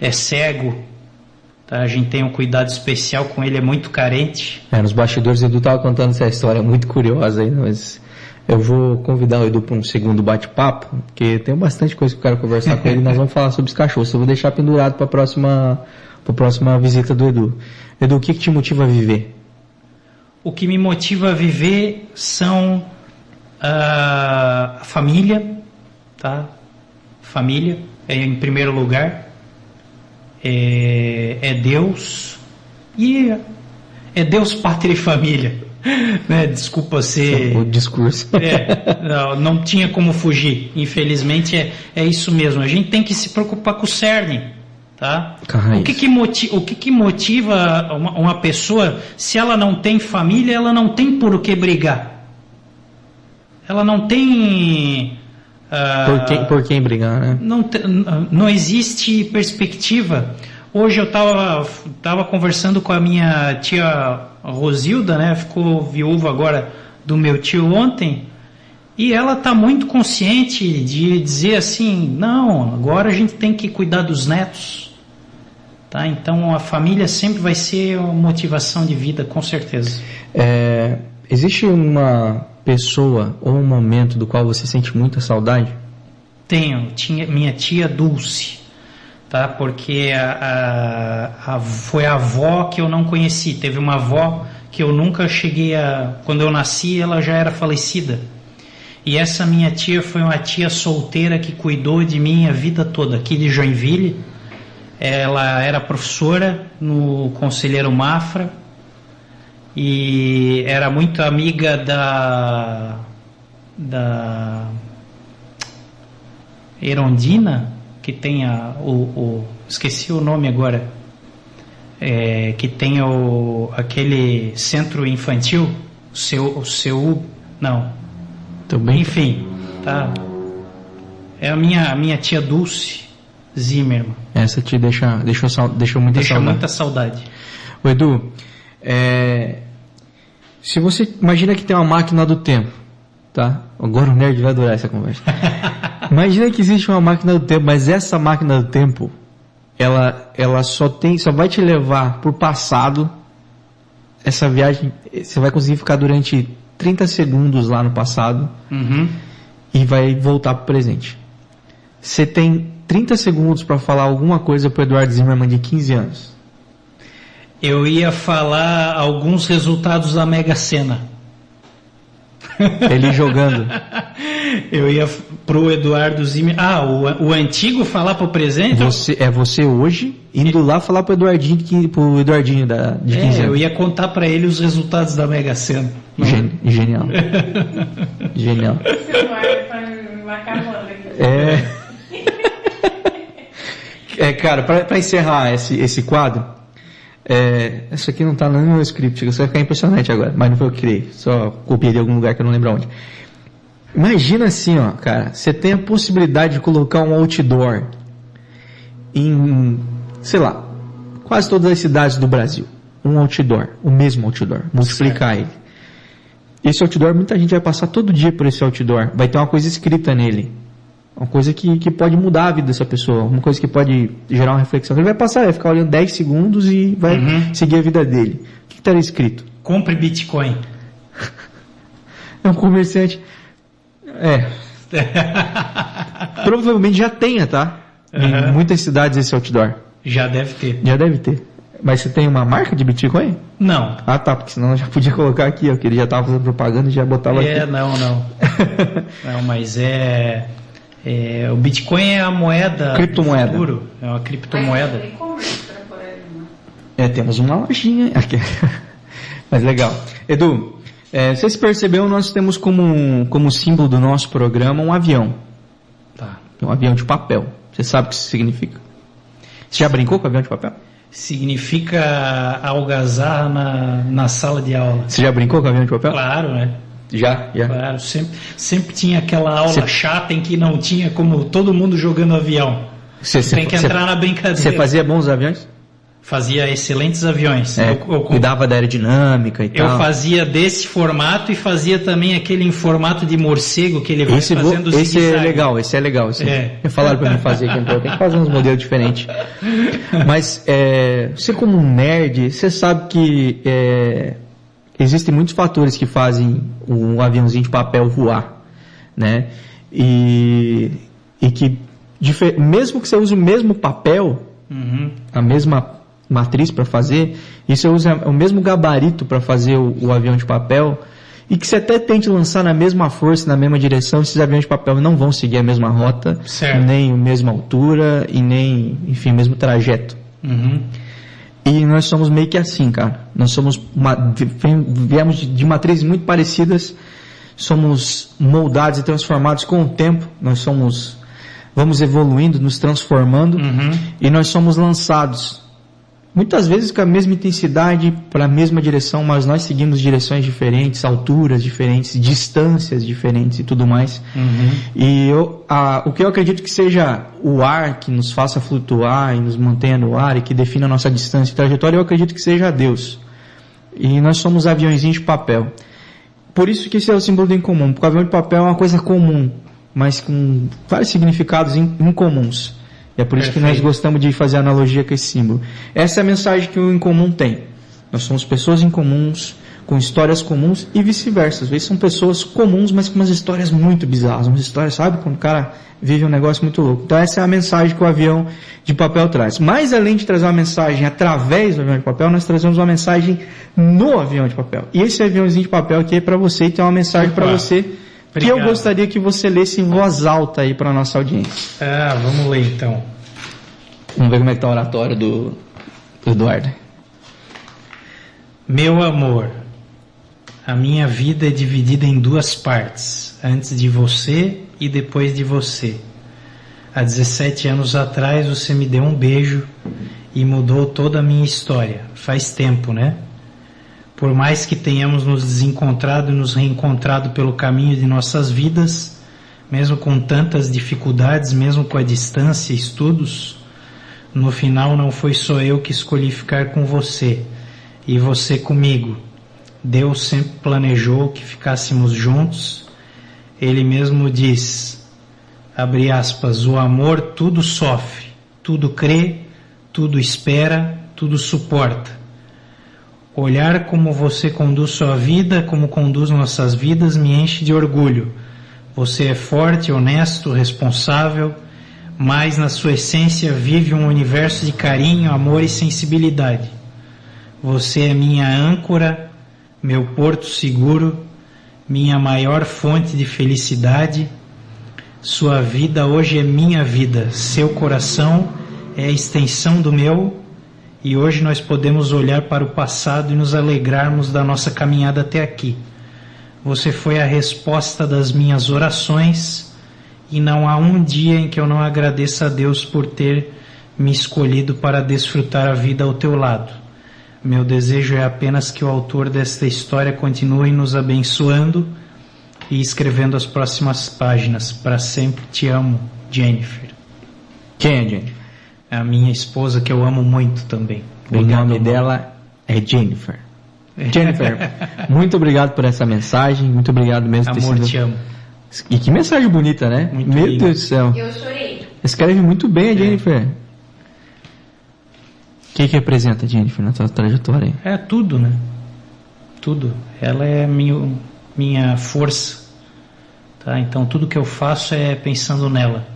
é cego, Tá? A gente tem um cuidado especial com ele, é muito carente. É, nos bastidores o Edu estava contando essa história muito curiosa aí, mas eu vou convidar o Edu para um segundo bate-papo, porque tem bastante coisa que eu quero conversar com ele nós vamos falar sobre os cachorros. Eu vou deixar pendurado para a próxima, próxima visita do Edu. Edu, o que, que te motiva a viver? O que me motiva a viver são uh, a família, tá? Família é em primeiro lugar é, é Deus e é Deus, pátria e família. Né? Desculpa ser. O discurso. É, não, não tinha como fugir. Infelizmente é, é isso mesmo. A gente tem que se preocupar com o cerne. Tá? O, que, que, motiva, o que, que motiva uma, uma, pessoa se ela não tem família, ela não tem por que brigar. Ela não tem por, quem, por quem brigar, né? Não, não existe perspectiva. Hoje eu estava tava conversando com a minha tia Rosilda, né? Ficou viúva agora do meu tio ontem. E ela está muito consciente de dizer assim: não, agora a gente tem que cuidar dos netos. Tá? Então a família sempre vai ser uma motivação de vida, com certeza. É, existe uma pessoa ou um momento do qual você sente muita saudade? Tenho, tinha minha tia Dulce, tá? Porque a, a, a, foi a avó que eu não conheci. Teve uma avó que eu nunca cheguei a. Quando eu nasci, ela já era falecida. E essa minha tia foi uma tia solteira que cuidou de mim a vida toda, aqui de Joinville. Ela era professora no Conselheiro Mafra e era muito amiga da da Erondina que tem a, o, o esqueci o nome agora é, que tem o aquele centro infantil o seu o seu não. Também? Enfim tá. É a minha a minha tia Dulce Zimmermann. Essa te deixa deixou deixou muita deixa saudade. muita saudade. O Edu é, se você imagina que tem uma máquina do tempo, tá? Agora o nerd vai adorar essa conversa. imagina que existe uma máquina do tempo, mas essa máquina do tempo, ela, ela só tem, só vai te levar por passado. Essa viagem, você vai conseguir ficar durante 30 segundos lá no passado uhum. e vai voltar para o presente. Você tem 30 segundos para falar alguma coisa para Eduardo Zimmermann de 15 anos. Eu ia falar alguns resultados da Mega Sena. Ele jogando. Eu ia pro Eduardo Zimmer. Ah, o, o antigo falar pro presente? Você, é você hoje indo lá falar pro Eduardinho, pro Eduardinho da, de 15 é, anos. Eu ia contar para ele os resultados da Mega Sena. Gen, genial. genial. É. É, cara, para encerrar esse, esse quadro, é, isso aqui não está no meu script, você vai ficar impressionante agora, mas não foi eu que criei, só copiei de algum lugar que eu não lembro onde. Imagina assim, ó, cara, você tem a possibilidade de colocar um outdoor em, sei lá, quase todas as cidades do Brasil. Um outdoor, o mesmo outdoor, multiplicar ele. Esse outdoor, muita gente vai passar todo dia por esse outdoor, vai ter uma coisa escrita nele. Uma coisa que, que pode mudar a vida dessa pessoa, uma coisa que pode gerar uma reflexão. Ele vai passar, vai ficar olhando 10 segundos e vai uhum. seguir a vida dele. O que estaria escrito? Compre Bitcoin. é um comerciante. É. Provavelmente já tenha, tá? Uhum. Em muitas cidades esse outdoor. Já deve ter. Já deve ter. Mas você tem uma marca de Bitcoin? Não. Ah tá, porque senão eu já podia colocar aqui, ó, que ele já estava fazendo propaganda e já botava é, aqui. não, não. não, mas é. É, o Bitcoin é a moeda criptomoeda. futuro, é uma criptomoeda. É, temos uma lojinha aqui. Mas legal. Edu, é, você se percebeu, nós temos como, como símbolo do nosso programa um avião. Tá. Um avião de papel. Você sabe o que isso significa? Você já brincou com avião de papel? significa algazarra na, na sala de aula. Você já brincou com avião de papel? Claro, né? Já, já. Claro, sempre, sempre tinha aquela aula Cê- chata em que não tinha como todo mundo jogando avião. Você, você- Tem que você- entrar na brincadeira. Você fazia bons aviões? Fazia excelentes aviões. É, Eu- eu- cuidava da aerodinâmica e Eu tal. fazia desse formato e fazia também aquele em formato de morcego que ele vai Esse, fazendo esse é legal, esse é legal. Esse É. Falaram pra mim fazer aqui, então eu tenho que fazer uns modelos diferentes. Mas é, você como um nerd, você sabe que é, existem muitos fatores que fazem um aviãozinho de papel voar, né? E, e que mesmo que você use o mesmo papel, Uhum. a mesma matriz para fazer, e você usa o mesmo gabarito para fazer o, o avião de papel, e que você até tente lançar na mesma força, na mesma direção, esses aviões de papel não vão seguir a mesma rota, Certo. nem a mesma altura, e nem, enfim, o mesmo trajeto. Uhum. E nós somos meio que assim, cara. Nós somos uma, viemos de, de matrizes muito parecidas, somos moldados e transformados com o tempo. Nós somos, vamos evoluindo, nos transformando Uhum. e nós somos lançados muitas vezes com a mesma intensidade para a mesma direção, mas nós seguimos direções diferentes, alturas diferentes, distâncias diferentes e tudo mais. Uhum. E eu, a- o que eu acredito que seja o ar que nos faça flutuar e nos mantenha no ar e que defina a nossa distância e trajetória, eu acredito que seja Deus. E nós somos aviãozinhos de papel. Por isso que esse é o símbolo do incomum, porque o avião de papel é uma coisa comum, mas com vários significados in- incomuns. E é por isso que nós Perfeito. gostamos de fazer analogia com esse símbolo. Essa é a mensagem que o incomum tem. Nós somos pessoas incomuns, com histórias comuns e vice-versa. Às vezes são pessoas comuns, mas com umas histórias muito bizarras. Umas histórias, sabe? Quando o cara vive um negócio muito louco. Então essa é a mensagem que o avião de papel traz. Mas além de trazer uma mensagem através do avião de papel, nós trazemos uma mensagem no avião de papel. E esse aviãozinho de papel aqui é para você e tem uma mensagem para Opa. Você que eu Obrigado. gostaria que você lesse em voz alta aí para nossa audiência. Ah, vamos ler então. Vamos ver como é que tá o oratório do, do Eduardo. Meu amor, a minha vida é dividida em duas partes, antes de você e depois de você. Há 17 anos atrás você me deu um beijo e mudou toda a minha história. Faz tempo, né? Por mais que tenhamos nos desencontrado e nos reencontrado pelo caminho de nossas vidas, mesmo com tantas dificuldades, mesmo com a distância estudos, no final não foi só eu que escolhi ficar com você e você comigo. Deus sempre planejou que ficássemos juntos. Ele mesmo diz, abre aspas, o amor tudo sofre, tudo crê, tudo espera, tudo suporta. Olhar como você conduz sua vida, como conduz nossas vidas, me enche de orgulho. Você é forte, honesto, responsável, mas na sua essência vive um universo de carinho, amor e sensibilidade. Você é minha âncora, meu porto seguro, minha maior fonte de felicidade. Sua vida hoje é minha vida, seu coração é a extensão do meu, e hoje nós podemos olhar para o passado e nos alegrarmos da nossa caminhada até aqui. Você foi a resposta das minhas orações, e não há um dia em que eu não agradeça a Deus por ter me escolhido para desfrutar a vida ao teu lado. Meu desejo é apenas que o autor desta história continue nos abençoando e escrevendo as próximas páginas. Para sempre te amo, Jennifer. Quem é, Jennifer? É a minha esposa que eu amo muito também. O nome dela é Jennifer. Jennifer, muito obrigado por essa mensagem, muito obrigado mesmo por ter Amor, sido- te amo. E que mensagem bonita, né? Muito Meu linda. Deus do céu. Eu chorei. Escreve muito bem É. a Jennifer. O que, que representa a Jennifer na tua trajetória? aí? É tudo, né? Tudo. Ela é minha, minha força. Tá? Então tudo que eu faço é pensando nela.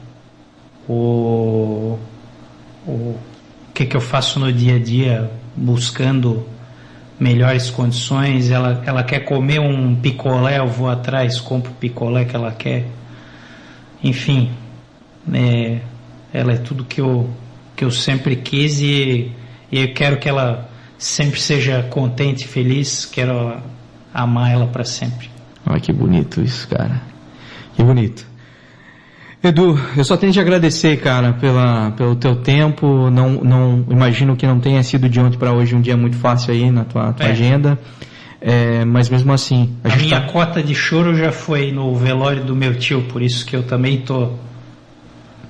O, o que, que eu faço no dia a dia buscando melhores condições. Ela, ela quer comer um picolé, eu vou atrás, compro o picolé que ela quer. Enfim, é, ela é tudo que eu, que eu sempre quis e, e eu quero que ela sempre seja contente e feliz. Quero amar ela para sempre. Olha que bonito isso, cara. Que bonito. Edu, eu só tenho de agradecer, cara, pela, pelo teu tempo. Não, não imagino que não tenha sido de ontem para hoje um dia muito fácil aí na tua, tua é. agenda. É, mas mesmo assim. A, a minha tá... cota de choro já foi no velório do meu tio, por isso que eu também tô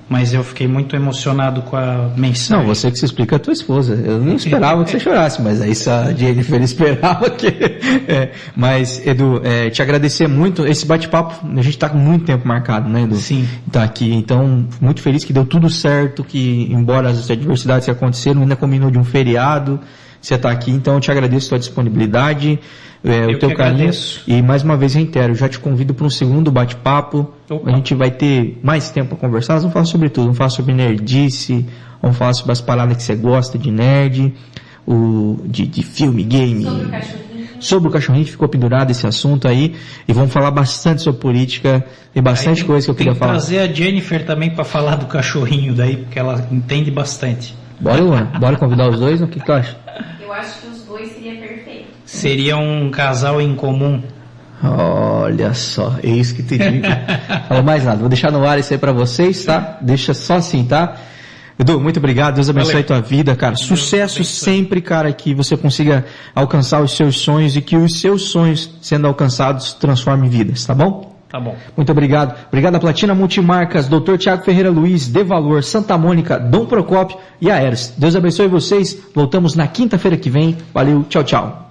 mas eu fiquei muito emocionado com a mensagem. Não, você que se explica a tua esposa. Eu não esperava que você chorasse, mas aí a Jennifer esperava que. É, mas, Edu, é, te agradecer muito. Esse bate-papo, a gente está com muito tempo marcado, né, Edu? Sim. Tá aqui. Então, muito feliz que deu tudo certo, que embora as adversidades que aconteceram, ainda combinou de um feriado. Você está aqui, então eu te agradeço a tua disponibilidade é, o teu carinho. Agradeço. E mais uma vez reitero, já te convido para um segundo bate-papo. A gente vai ter mais tempo para conversar. Nós vamos falar sobre tudo. Vamos falar sobre nerdice, vamos falar sobre as paradas que você gosta de nerd, o, de, de filme, game. Sobre o cachorrinho. Sobre o cachorrinho, ficou pendurado esse assunto aí. E vamos falar bastante sobre política. Tem bastante tem, coisa que eu queria falar. trazer a Jennifer também para falar do cachorrinho daí, porque ela entende bastante. Bora, Luan. Bora convidar os dois? O que, que tu acha? Eu acho que os dois seria perfeito. Seria um casal em comum. Olha só, é isso que te digo. Fala mais nada, vou deixar no ar isso aí pra vocês, tá? Deixa só assim, tá? Edu, muito obrigado, Deus abençoe Valeu. a tua vida, cara. Deus Sucesso sempre, cara, que você consiga alcançar os seus sonhos e que os seus sonhos sendo alcançados transformem vidas, tá bom? Tá bom. Muito obrigado. Obrigado a Platina Multimarcas, Dr. Tiago Ferreira Luiz, De Valor, Santa Mônica, Dom Procópio e a Eros. Deus abençoe vocês. Voltamos na quinta-feira que vem. Valeu, tchau, tchau.